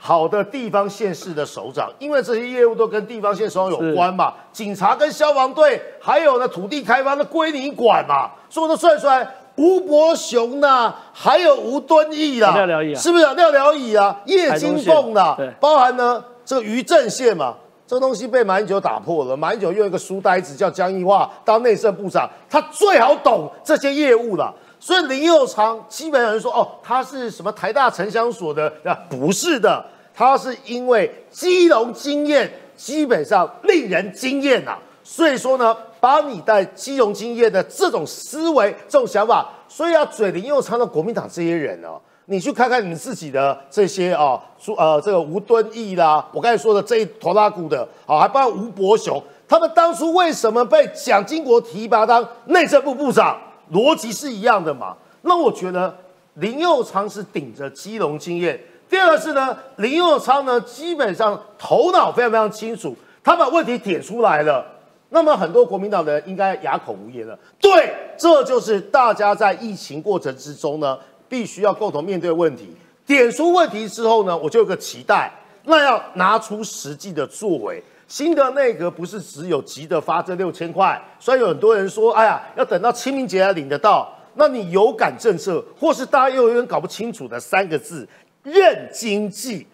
好的地方县市的首长，因为这些业务都跟地方县首长有关嘛。<laughs> 警察跟消防队，还有呢土地开发，那归你管嘛。所以我都算出来，吴伯雄呐，还有吴敦义啦，是不是啊？廖了以啊，叶金凤啦包含呢这个余正宪嘛。这个东西被马英九打破了，马英九用一个书呆子叫江宜桦当内政部长，他最好懂这些业务了。所以林佑昌基本上有人说哦，他是什么台大城乡所的啊？不是的，他是因为基隆经验基本上令人惊艳呐、所以说呢，把你在基隆经验的这种思维、这种想法，所以要嘴林佑昌的国民党这些人哦，你去看看你们自己的这些啊，说呃这个吴敦义啦，我刚才说的这一坨拉股的啊，还包括吴伯雄，他们当初为什么被蒋经国提拔当内政部部长？逻辑是一样的嘛？那我觉得林佑昌是顶着基隆经验。第二个是呢，林佑昌呢基本上头脑非常非常清楚，他把问题点出来了。那么很多国民党的人应该哑口无言了。对，这就是大家在疫情过程之中呢，必须要共同面对问题。点出问题之后呢，我就有个期待，那要拿出实际的作为。新的内阁不是只有急着发这六千块，所以有很多人说，哎呀，要等到清明节才领得到。那你有感政策，或是大家又有点搞不清楚的三个字“认经济”。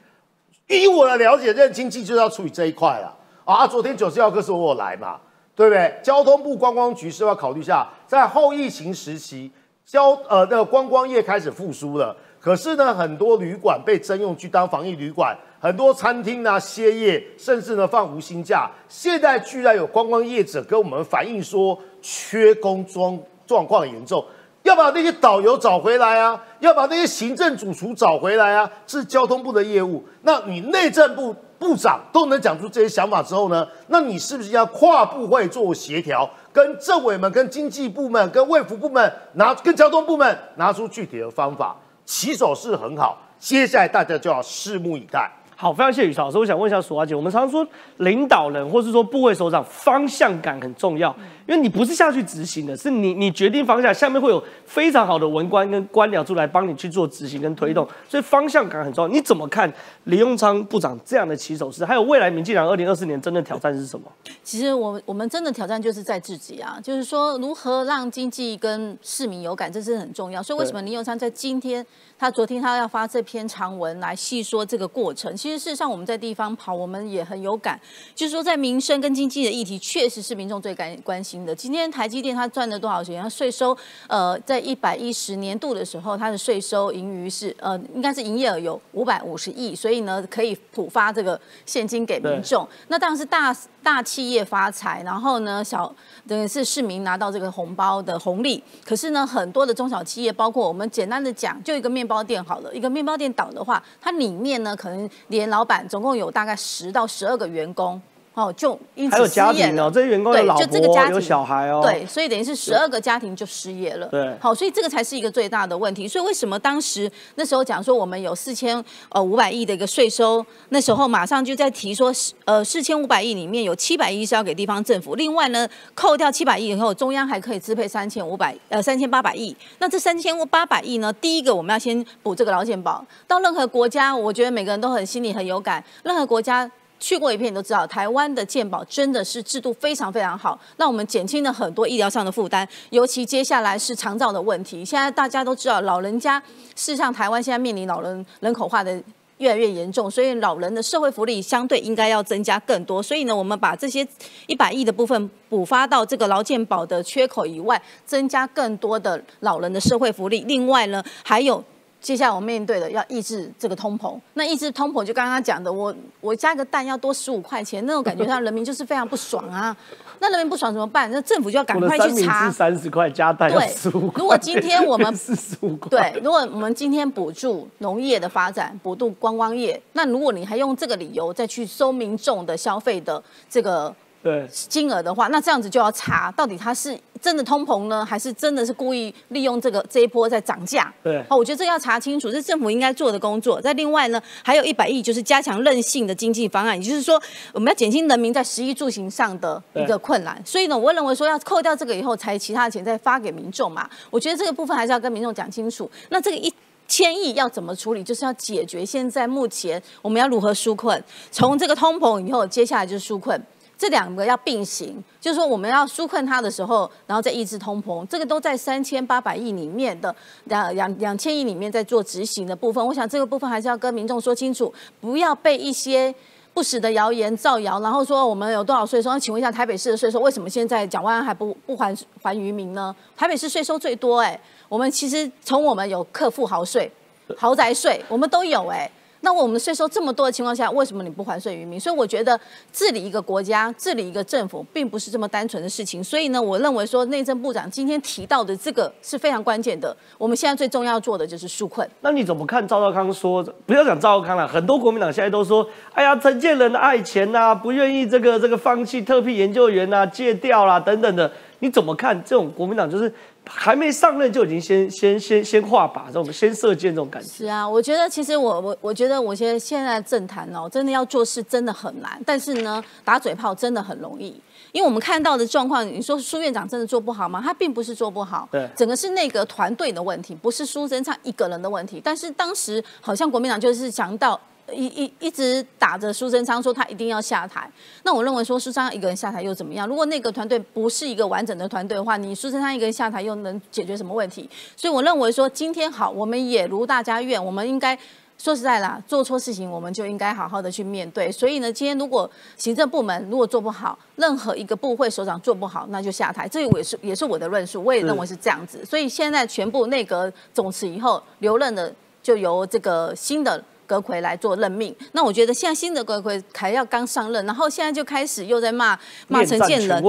以我的了解，认经济就是要处理这一块了啊！昨天九十号课是我来嘛，对不对？交通部观光局是要考虑一下，在后疫情时期，交呃那个观光业开始复苏了，可是呢，很多旅馆被征用去当防疫旅馆，很多餐厅呢歇业，甚至呢放无薪假。现在居然有观光业者跟我们反映说，缺工状状况严重。要把那些导游找回来啊，要把那些行政主厨找回来啊，是交通部的业务。那你内政部部长都能讲出这些想法之后呢，那你是不是要跨部会做协调，跟政委们、跟经济部门、跟卫福部门拿、跟交通部门拿出具体的方法？起手是很好，接下来大家就要拭目以待。好，非常谢谢宇超老师。我想问一下索阿姐，我们常说领导人或是说部位首长方向感很重要，因为你不是下去执行的，是你你决定方向，下面会有非常好的文官跟官僚出来帮你去做执行跟推动，所以方向感很重要。你怎么看李永昌部长这样的起手式？还有未来民进党二零二四年真的挑战是什么？其实我我们真的挑战就是在自己啊，就是说如何让经济跟市民有感，这是很重要。所以为什么林永昌在今天？他昨天他要发这篇长文来细说这个过程。其实事实上我们在地方跑，我们也很有感，就是说在民生跟经济的议题，确实是民众最关关心的。今天台积电它赚了多少钱？它税收呃，在一百一十年度的时候，它的税收盈余是呃，应该是营业额有五百五十亿，所以呢可以普发这个现金给民众。那当然是大大企业发财，然后呢小等于是市民拿到这个红包的红利。可是呢很多的中小企业，包括我们简单的讲，就一个面。包店好了，一个面包店倒的话，它里面呢可能连老板总共有大概十到十二个员工。哦，就因此还有家庭哦，这些员工有老婆有小孩哦，对，所以等于是十二个家庭就失业了。对，好，所以这个才是一个最大的问题。所以为什么当时那时候讲说我们有四千呃五百亿的一个税收，那时候马上就在提说，呃四千五百亿里面有七百亿是要给地方政府，另外呢扣掉七百亿以后，中央还可以支配三千五百呃三千八百亿。那这三千八百亿呢，第一个我们要先补这个劳健保。到任何国家，我觉得每个人都很心里很有感，任何国家。去过一片，你都知道，台湾的健保真的是制度非常非常好，那我们减轻了很多医疗上的负担，尤其接下来是肠照的问题。现在大家都知道，老人家事实上台湾现在面临老人人口化的越来越严重，所以老人的社会福利相对应该要增加更多。所以呢，我们把这些一百亿的部分补发到这个劳健保的缺口以外，增加更多的老人的社会福利。另外呢，还有。接下来我面对的要抑制这个通膨，那抑制通膨就刚刚讲的，我我加个蛋要多十五块钱，那种感觉上人民就是非常不爽啊。那人民不爽怎么办？那政府就要赶快去查。三十块加蛋要十五如果今天我们 <laughs> 四十五块，对，如果我们今天补助农业的发展，补助观光业，那如果你还用这个理由再去收民众的消费的这个。对金额的话，那这样子就要查到底它是真的通膨呢，还是真的是故意利用这个这一波在涨价？对，好，我觉得这要查清楚，是政府应该做的工作。在另外呢，还有一百亿就是加强韧性的经济方案，也就是说，我们要减轻人民在食衣住行上的一个困难。所以呢，我认为说要扣掉这个以后，才其他的钱再发给民众嘛。我觉得这个部分还是要跟民众讲清楚。那这个一千亿要怎么处理？就是要解决现在目前我们要如何纾困，从这个通膨以后，接下来就是纾困。这两个要并行，就是说我们要纾困它的时候，然后再抑制通膨，这个都在三千八百亿里面的两两两千亿里面在做执行的部分。我想这个部分还是要跟民众说清楚，不要被一些不实的谣言造谣，然后说我们有多少税收？请问一下台北市的税收，为什么现在蒋万安还不不还还渔民呢？台北市税收最多哎，我们其实从我们有克富豪税、豪宅税，我们都有哎。那我们税收这么多的情况下，为什么你不还税于民？所以我觉得治理一个国家、治理一个政府，并不是这么单纯的事情。所以呢，我认为说内政部长今天提到的这个是非常关键的。我们现在最重要做的就是纾困。那你怎么看赵少康说？不要讲赵少康了，很多国民党现在都说：“哎呀，陈建仁爱钱呐，不愿意这个这个放弃特聘研究员呐，戒掉啦等等的。”你怎么看这种国民党就是？还没上任就已经先先先先画靶，这种先射箭这种感觉。是啊，我觉得其实我我我觉得我现在现在政坛哦，真的要做事真的很难，但是呢，打嘴炮真的很容易。因为我们看到的状况，你说苏院长真的做不好吗？他并不是做不好，对，整个是那个团队的问题，不是苏贞昌一个人的问题。但是当时好像国民党就是想到。一一一直打着苏贞昌说他一定要下台，那我认为说苏贞昌一个人下台又怎么样？如果那个团队不是一个完整的团队的话，你苏贞昌一个人下台又能解决什么问题？所以我认为说今天好，我们也如大家愿，我们应该说实在啦，做错事情我们就应该好好的去面对。所以呢，今天如果行政部门如果做不好，任何一个部会首长做不好，那就下台。这个也是也是我的论述，我也认为是这样子。所以现在全部内阁总辞以后留任的，就由这个新的。阁魁来做任命，那我觉得现在新的阁魁还要刚上任，然后现在就开始又在骂骂陈建仁。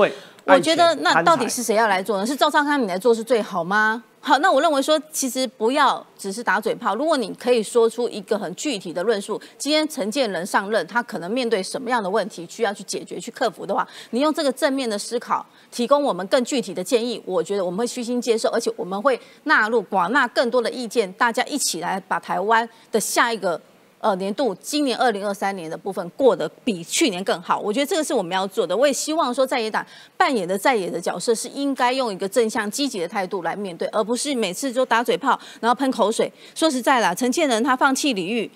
我觉得那到底是谁要来做呢？是赵少康你来做是最好吗？好，那我认为说，其实不要只是打嘴炮。如果你可以说出一个很具体的论述，今天陈建仁上任，他可能面对什么样的问题需要去解决、去克服的话，你用这个正面的思考，提供我们更具体的建议，我觉得我们会虚心接受，而且我们会纳入广纳更多的意见，大家一起来把台湾的下一个。呃，年度今年二零二三年的部分过得比去年更好，我觉得这个是我们要做的。我也希望说，在野党扮演的在野的角色是应该用一个正向积极的态度来面对，而不是每次就打嘴炮，然后喷口水。说实在啦，陈建仁他放弃李玉，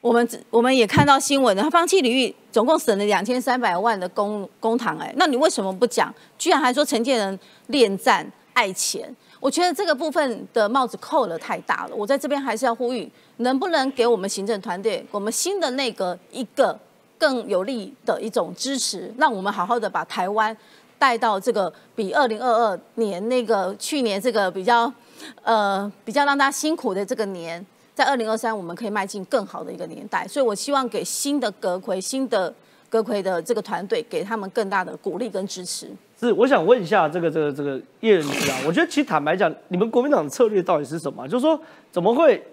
我们我们也看到新闻了，他放弃李玉，总共省了两千三百万的公公堂，哎，那你为什么不讲？居然还说陈建仁恋战爱钱，我觉得这个部分的帽子扣了太大了。我在这边还是要呼吁，能不能给我们行政团队，我们新的内阁一个更有力的一种支持，让我们好好的把台湾带到这个比二零二二年那个去年这个比较呃比较让大家辛苦的这个年，在二零二三我们可以迈进更好的一个年代。所以我希望给新的阁魁、新的歌魁的这个团队，给他们更大的鼓励跟支持。是，我想问一下这个这个这个叶仁之啊，我觉得其实坦白讲，你们国民党策略到底是什么？就是说怎么会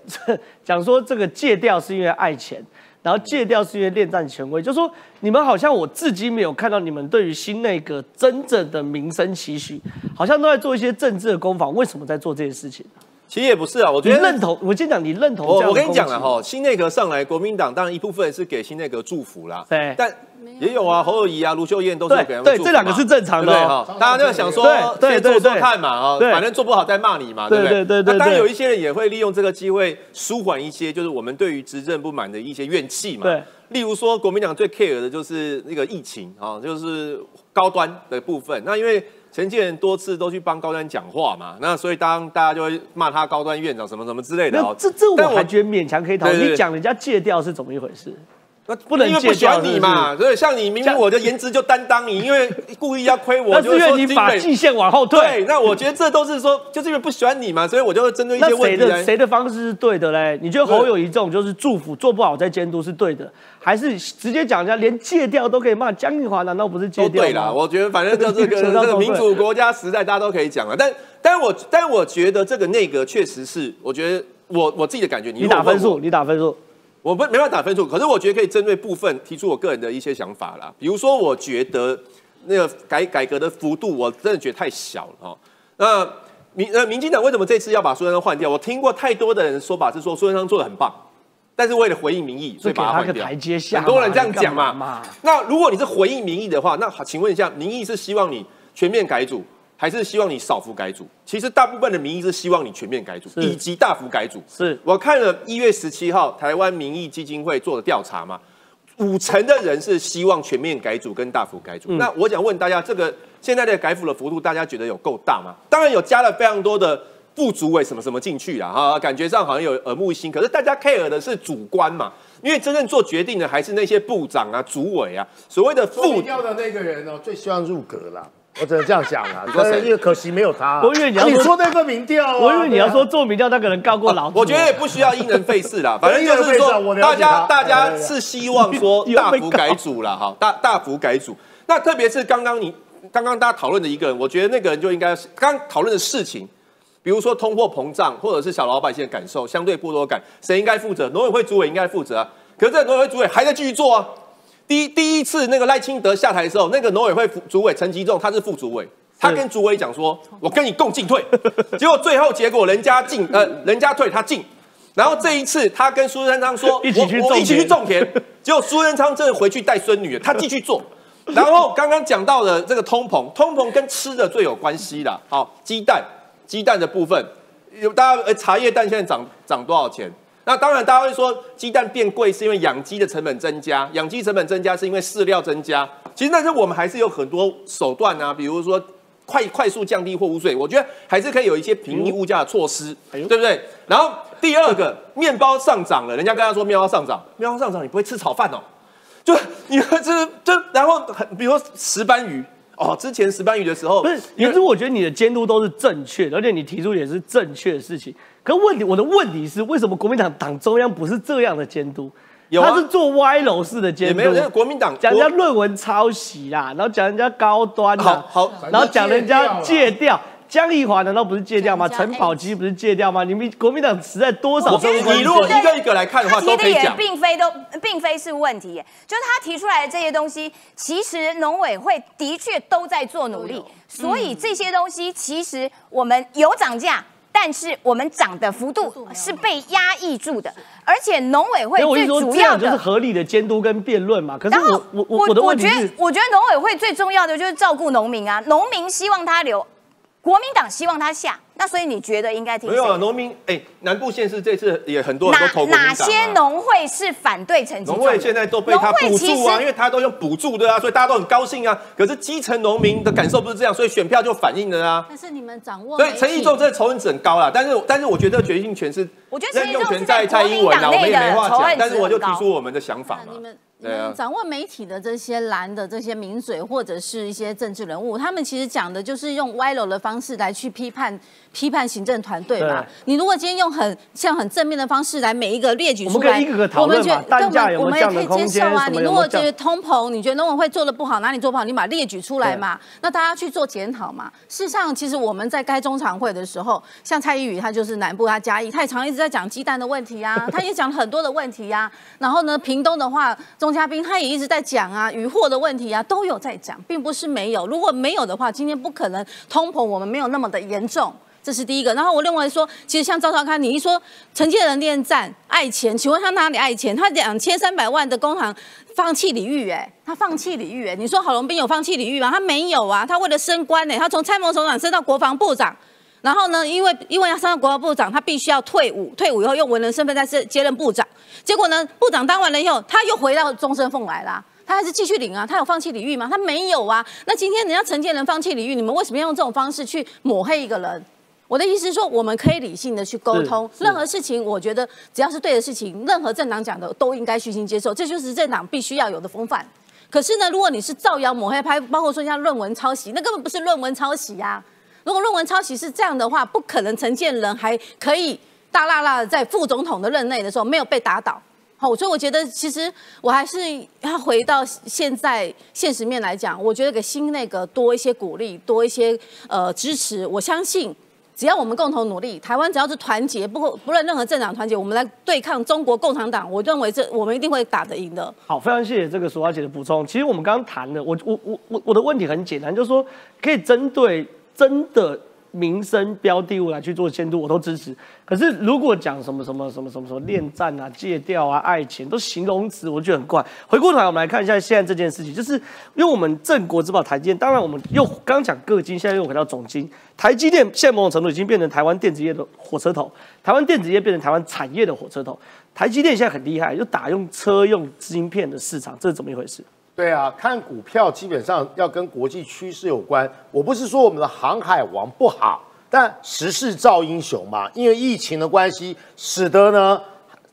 讲说这个戒掉是因为爱钱，然后戒掉是因为恋战权威？就是说你们好像我至今没有看到你们对于新内阁真正的民生期许，好像都在做一些政治的攻防。为什么在做这些事情？其实也不是啊，我你觉得认同？我先讲你认同我我跟你讲了哈，新内阁上来，国民党当然一部分是给新内阁祝福啦，对但也有啊，侯友谊啊、卢秀燕都是对给他们对祝福嘛这两个是正常的哈？大家就想说对做对对做看嘛，啊，对反正做不好再骂你嘛，对对不对？对对对对那当然有一些人也会利用这个机会舒缓一些，就是我们对于执政不满的一些怨气嘛。对。例如说，国民党最 care 的就是那个疫情啊，就是高端的部分。那因为陈建仁多次都去帮高端讲话嘛，那所以当大家就会骂他高端院长什么什么之类的哦。那这这但我还觉得勉强可以讨论。你讲人家戒掉是怎么一回事？那不能因为不喜欢你嘛，所以像你明明我的颜值就担当你，因为故意要亏我，那是因为你把季线往后退。对，那我觉得这都是说，就是因为不喜欢你嘛，所以我就会针对一些问题来。的谁的方式是对的嘞？你觉得侯友谊这种就是祝福做不好再监督是对的，还是直接讲人家连戒掉都可以骂江玉华？难道不是戒掉都对啦，我觉得反正就这个 <laughs> 这个民主国家时代，大家都可以讲了。但但我但我觉得这个内阁确实是，我觉得我我自己的感觉，你你打分数，你打分数。我不没办法打分数，可是我觉得可以针对部分提出我个人的一些想法啦。比如说，我觉得那个改改革的幅度，我真的觉得太小了哈。那民呃民进党为什么这次要把苏贞昌换掉？我听过太多的人说法是说苏贞昌做的很棒，但是为了回应民意，所以把他换掉。很多人这样讲嘛。那如果你是回应民意的话，那好，请问一下，民意是希望你全面改组，还是希望你少幅改组？其实大部分的民意是希望你全面改组，以及大幅改组。是我看了一月十七号台湾民意基金会做的调查嘛，五成的人是希望全面改组跟大幅改组。那我想问大家，这个现在的改幅的幅度，大家觉得有够大吗？当然有加了非常多的副主委什么什么进去啦，哈，感觉上好像有耳目一新。可是大家 care 的是主观嘛，因为真正做决定的还是那些部长啊、主委啊，所谓的副做民调的那个人哦，最希望入阁啦。我只能这样讲啦，说谁但是因为可惜没有他。我以为你要说你说那份民调啊，我以为你要说做民调那个人告过老子。我觉得也不需要因人废事啦，反正就是大家大家是希望说大幅改组了哈，大大幅改组。那特别是刚刚你刚刚大家讨论的一个人，我觉得那个人就应该刚刚讨论的事情，比如说通货膨胀，或者是小老百姓的感受，相对剥夺感，谁应该负责？农委会主委应该负责啊。可是这个农委会主委还在继续做啊。第一第一次那个赖清德下台的时候，那个农委会副主委陈吉仲他是副主委，他跟主委讲说，我跟你共进退，结果最后结果人家进呃人家退他进，然后这一次他跟苏贞昌说 <laughs> 一起去种我我一起去田种田，<laughs> 结果苏贞昌真的回去带孙女，他继续做。<laughs> 然后刚刚讲到的这个通膨，通膨跟吃的最有关系啦。好，鸡蛋，鸡蛋的部分，有大家呃茶叶蛋现在涨涨多少钱？那当然，大家会说鸡蛋变贵是因为养鸡的成本增加，养鸡成本增加是因为饲料增加。其实，但是我们还是有很多手段啊，比如说快快速降低货物税，我觉得还是可以有一些平抑物价的措施，哎对不对？然后第二个，面包上涨了，人家跟他说面包上涨，面包上涨你不会吃炒饭哦，就你吃，就，然后很比如说石斑鱼哦，之前石斑鱼的时候不是，可是我觉得你的监督都是正确的，而且你提出也是正确的事情。可问题，我的问题是，为什么国民党党中央不是这样的监督？有啊他是做歪楼式的监督，也没有，那个国民党讲人家论文抄袭啦，然后讲人家高端啦，好好然后讲人家戒戒掉。江宜华难道不是戒掉吗？陈宝基不是戒掉吗？你们国民党实在多少你如果一个一个来看的话，他提的也都可以讲。并非都并非是问题耶，就是他提出来的这些东西，其实农委会的确都在做努力，所以这些东西其实我们有涨价。但是我们涨的幅度是被压抑住的，而且农委会最一说这主要的，样就是合理的监督跟辩论嘛。可是然后我我我我觉得，我觉得农委会最重要的就是照顾农民啊，农民希望他留，国民党希望他下，那所以你觉得应该听没有啊，农民哎，南部县市这次也很多人都投哪哪些农会是反对陈吉仲？农会现在都被他补助啊，因为他都用补助的啊，所以大家都很高兴啊。可是基层农民的感受不是这样，所以选票就反映了啊。但是你们掌握所以陈义仲这仇恨值很高啦，但是但是我觉得决定权是我觉得陈任用权义仲是在在蔡英文啦，国民党我们也没话讲但是我就提出我们的想法嘛你。们你对啊掌握媒体的这些蓝的这些名嘴或者是一些政治人物，他们其实讲的就是用歪楼的方式来去批判批判行政团队嘛。你如果今天用很像很正面的方式来每一个列举出来，我们可以一个个讨论嘛单价有没有们我们也可以接受啊。你如果觉得通膨，你觉得农委会做的不好，哪里做不好，你把列举出来嘛。那大家去做检讨嘛。事实上，其实我们在开中常会的时候，像蔡依宇他就是南部他嘉义，他也常一直在讲鸡蛋的问题啊，<laughs> 他也讲了很多的问题呀、然后呢，屏东的话，钟嘉宾他也一直在讲啊，渔获的问题啊，都有在讲，并不是没有。如果没有的话，今天不可能通膨我们没有那么的严重。这是第一个，然后我认为说，其实像赵少康，你一说承建人恋战爱钱，请问他哪里爱钱？他两千三百万的工行放弃礼遇，哎，他放弃礼遇，哎，你说郝龙斌有放弃礼遇吗？他没有啊，他为了升官，哎，他从参谋总长升到国防部长，然后呢，因为因为要升到国防部长，他必须要退伍，退伍以后用文人身份再接接任部长，结果呢，部长当完了以后，他又回到终身俸来啦。他还是继续领啊，他有放弃礼遇吗？他没有啊。那今天人家承建人放弃礼遇，你们为什么要用这种方式去抹黑一个人？我的意思是说，我们可以理性的去沟通，任何事情，我觉得只要是对的事情，任何政党讲的都应该虚心接受，这就是政党必须要有的风范。可是呢，如果你是造谣抹黑拍，包括说像论文抄袭，那根本不是论文抄袭呀、如果论文抄袭是这样的话，不可能陈建人还可以大辣辣的在副总统的任内的时候没有被打倒。好，所以我觉得其实我还是要回到现在现实面来讲，我觉得给新内阁多一些鼓励，多一些呃支持。我相信，只要我们共同努力，台湾只要是团结，不不论任何政党团结，我们来对抗中国共产党，我认为这我们一定会打得赢的。好，非常谢谢这个苏华姐的补充。其实我们刚刚谈的，我我我我我的问题很简单，就是说可以针对真的民生标的物来去做监督，我都支持。可是如果讲什么什么什么什么什么恋战啊、戒掉啊、爱情，都形容词，我觉得很怪。回过头来，我们来看一下现在这件事情，就是因为我们正国之宝台积电，当然我们又刚讲各金，现在又回到总金，台积电现在某种程度已经变成台湾电子业的火车头，台湾电子业变成台湾产业的火车头。台积电现在很厉害，就打用车用晶片的市场，这是怎么一回事？对啊，看股票基本上要跟国际趋势有关。我不是说我们的航海王不好，但时势造英雄嘛。因为疫情的关系，使得呢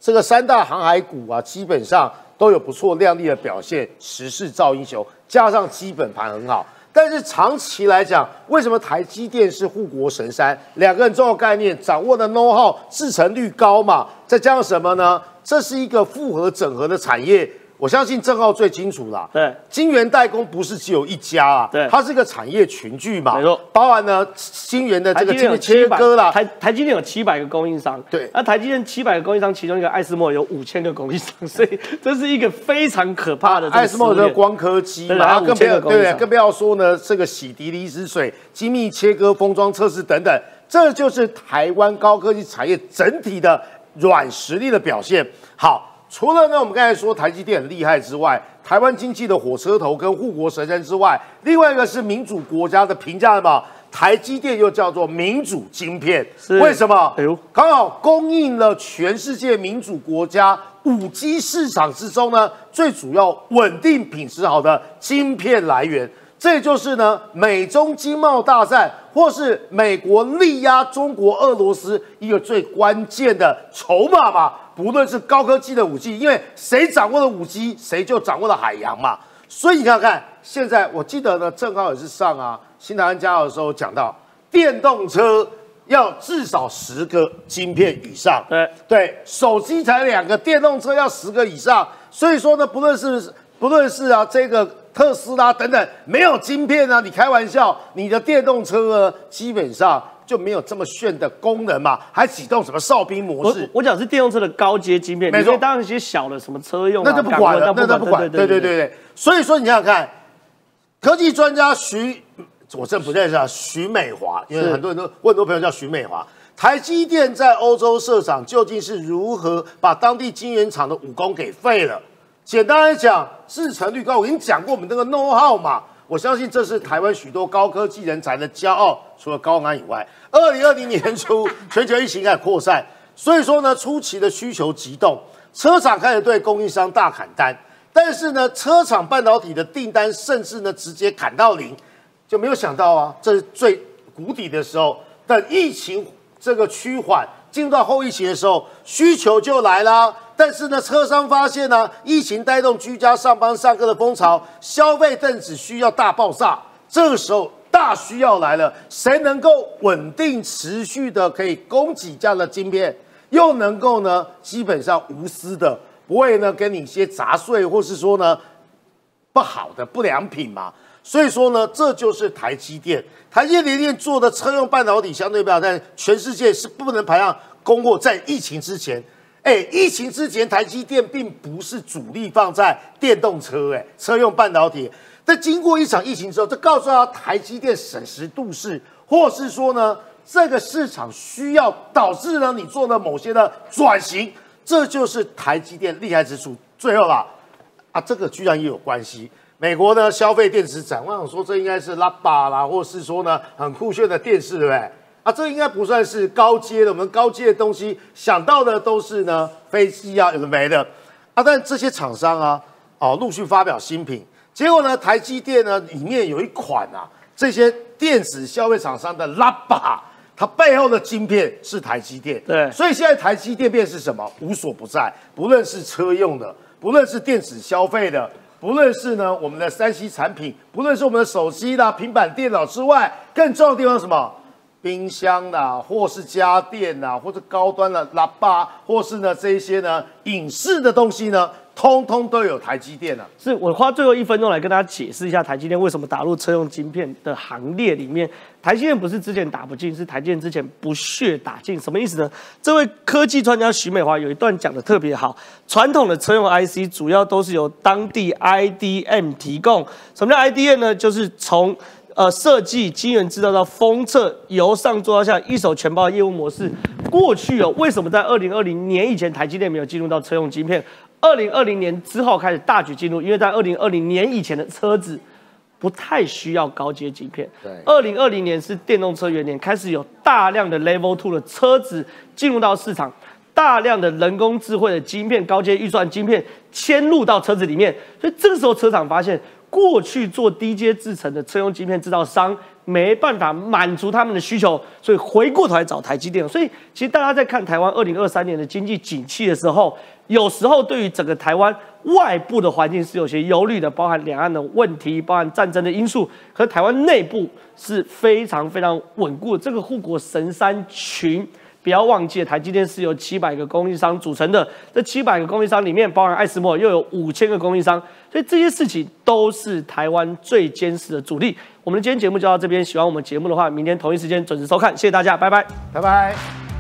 这个三大航海股啊，基本上都有不错亮丽的表现。时势造英雄，加上基本盘很好。但是长期来讲，为什么台积电是护国神山？两个很重要概念，掌握的 know how 制成率高嘛，再加上什么呢？这是一个复合整合的产业。我相信郑浩最清楚啦。对，晶圆代工不是只有一家啊，对它是个产业群聚嘛，没错，包含呢晶圆的这个晶圆台积电有七百切割啦，台台积电有七百个供应商，对那台积电七百个供应商，其中一个艾斯莫有五千个供应商，所以这是一个非常可怕的这个艾斯莫的光刻机对嘛，然后更不要对？更不要说呢，这个洗涤离子水、精密切割、封装测试等等，这就是台湾高科技产业整体的软实力的表现。好。除了呢，我们刚才说台积电很厉害之外，台湾经济的火车头跟护国神山之外，另外一个是民主国家的评价嘛，台积电又叫做民主晶片，是为什么？哎呦刚好供应了全世界民主国家五 G 市场之中呢，最主要稳定品质好的晶片来源。这就是呢，美中经贸大战，或是美国力压中国、俄罗斯一个最关键的筹码嘛。不论是高科技的武器，因为谁掌握了武器，谁就掌握了海洋嘛。所以你看看，现在我记得呢，正浩也是上啊新台湾加油的时候讲到，电动车要至少十个晶片以上。对对，手机才两个，电动车要十个以上。所以说呢，不论是不论是啊这个特斯拉等等，没有晶片啊，你开玩笑，你的电动车呢，基本上就没有这么炫的功能嘛，还启动什么哨兵模式？我讲是电动车的高阶晶片，没错你可以当然一些小的什么车用啊、那就不管了，那就不管。对对对对，所以说你想想看，科技专家徐，我真不认识啊，徐美华，因为是很多人都我很多朋友叫徐美华。台积电在欧洲设厂究竟是如何把当地晶圆厂的武功给废了？简单来讲，制成率高。我跟你讲过我们那个 know how 嘛，我相信这是台湾许多高科技人才的骄傲。除了高安以外，二零二零年初 <laughs> 全球疫情开始扩散，所以说呢，初期的需求急动，车厂开始对供应商大砍单。但是呢，车厂半导体的订单甚至呢直接砍到零，就没有想到啊，这是最谷底的时候。等疫情这个趋缓，进入到后疫情的时候，需求就来啦。但是呢，车商发现呢，疫情带动居家上班上课的风潮，消费电子需要大爆炸。这个时候大需要来了，谁能够稳定持续的可以供给这样的晶片，又能够呢基本上无私的，不会呢给你一些杂碎，或是说呢不好的不良品嘛。所以说呢，这就是台积电。台积电电做的车用半导体相对比较，但全世界是不能排上供货。在疫情之前，哎，疫情之前台积电并不是主力放在电动车，哎，车用半导体。在经过一场疫情之后，这告诉他台积电审时度势，或是说呢，这个市场需要导致呢你做了某些的转型，这就是台积电厉害之处。最后啦，啊，这个居然也有关系。美国呢消费电子展，我想说这应该是拉巴啦，或是说呢很酷炫的电视，对不对？啊，这应该不算是高阶的。我们高阶的东西想到的都是呢飞机啊，有的没的啊。但这些厂商啊，哦，陆续发表新品，结果呢，台积电呢里面有一款啊，这些电子消费厂商的拉把，它背后的晶片是台积电。对所以现在台积电变是什么？无所不在，不论是车用的，不论是电子消费的。不论是呢我们的三 C 产品，不论是我们的手机啦、平板电脑之外，更重要的地方是什么？冰箱啦，或是家电啦，或者高端的喇叭，或是呢这些呢影视的东西呢，通通都有台积电啊。是我花最后一分钟来跟大家解释一下台积电为什么打入车用晶片的行列里面。台积电不是之前打不进，是台积电之前不屑打进。什么意思呢？这位科技专家徐美华有一段讲的特别好。传统的车用 IC 主要都是由当地 IDM 提供。什么叫 IDM 呢？就是从呃设计、晶圆制造到封测，由上做到下，一手全包的业务模式。过去哦，为什么在二零二零年以前台积电没有进入到车用晶片？二零二零年之后开始大举进入，因为在二零二零年以前的车子不太需要高阶晶片。对二零二零年是电动车元年，开始有大量的 Level Two 的车子进入到市场，大量的人工智慧的晶片、高阶预算晶片嵌入到车子里面，所以这个时候车厂发现，过去做低阶制程的车用晶片制造商没办法满足他们的需求，所以回过头来找台积电。所以其实大家在看台湾二零二三年的经济景气的时候，有时候对于整个台湾外部的环境是有些忧虑的，包含两岸的问题，包含战争的因素，可台湾内部是非常非常稳固的这个护国神山群。不要忘记，台积电是由七百个供应商组成的。这七百个供应商里面，包含艾斯摩又有五千个供应商，所以这些事情都是台湾最坚实的主力。我们的今天节目就到这边，喜欢我们节目的话，明天同一时间准时收看，谢谢大家，拜拜。拜拜。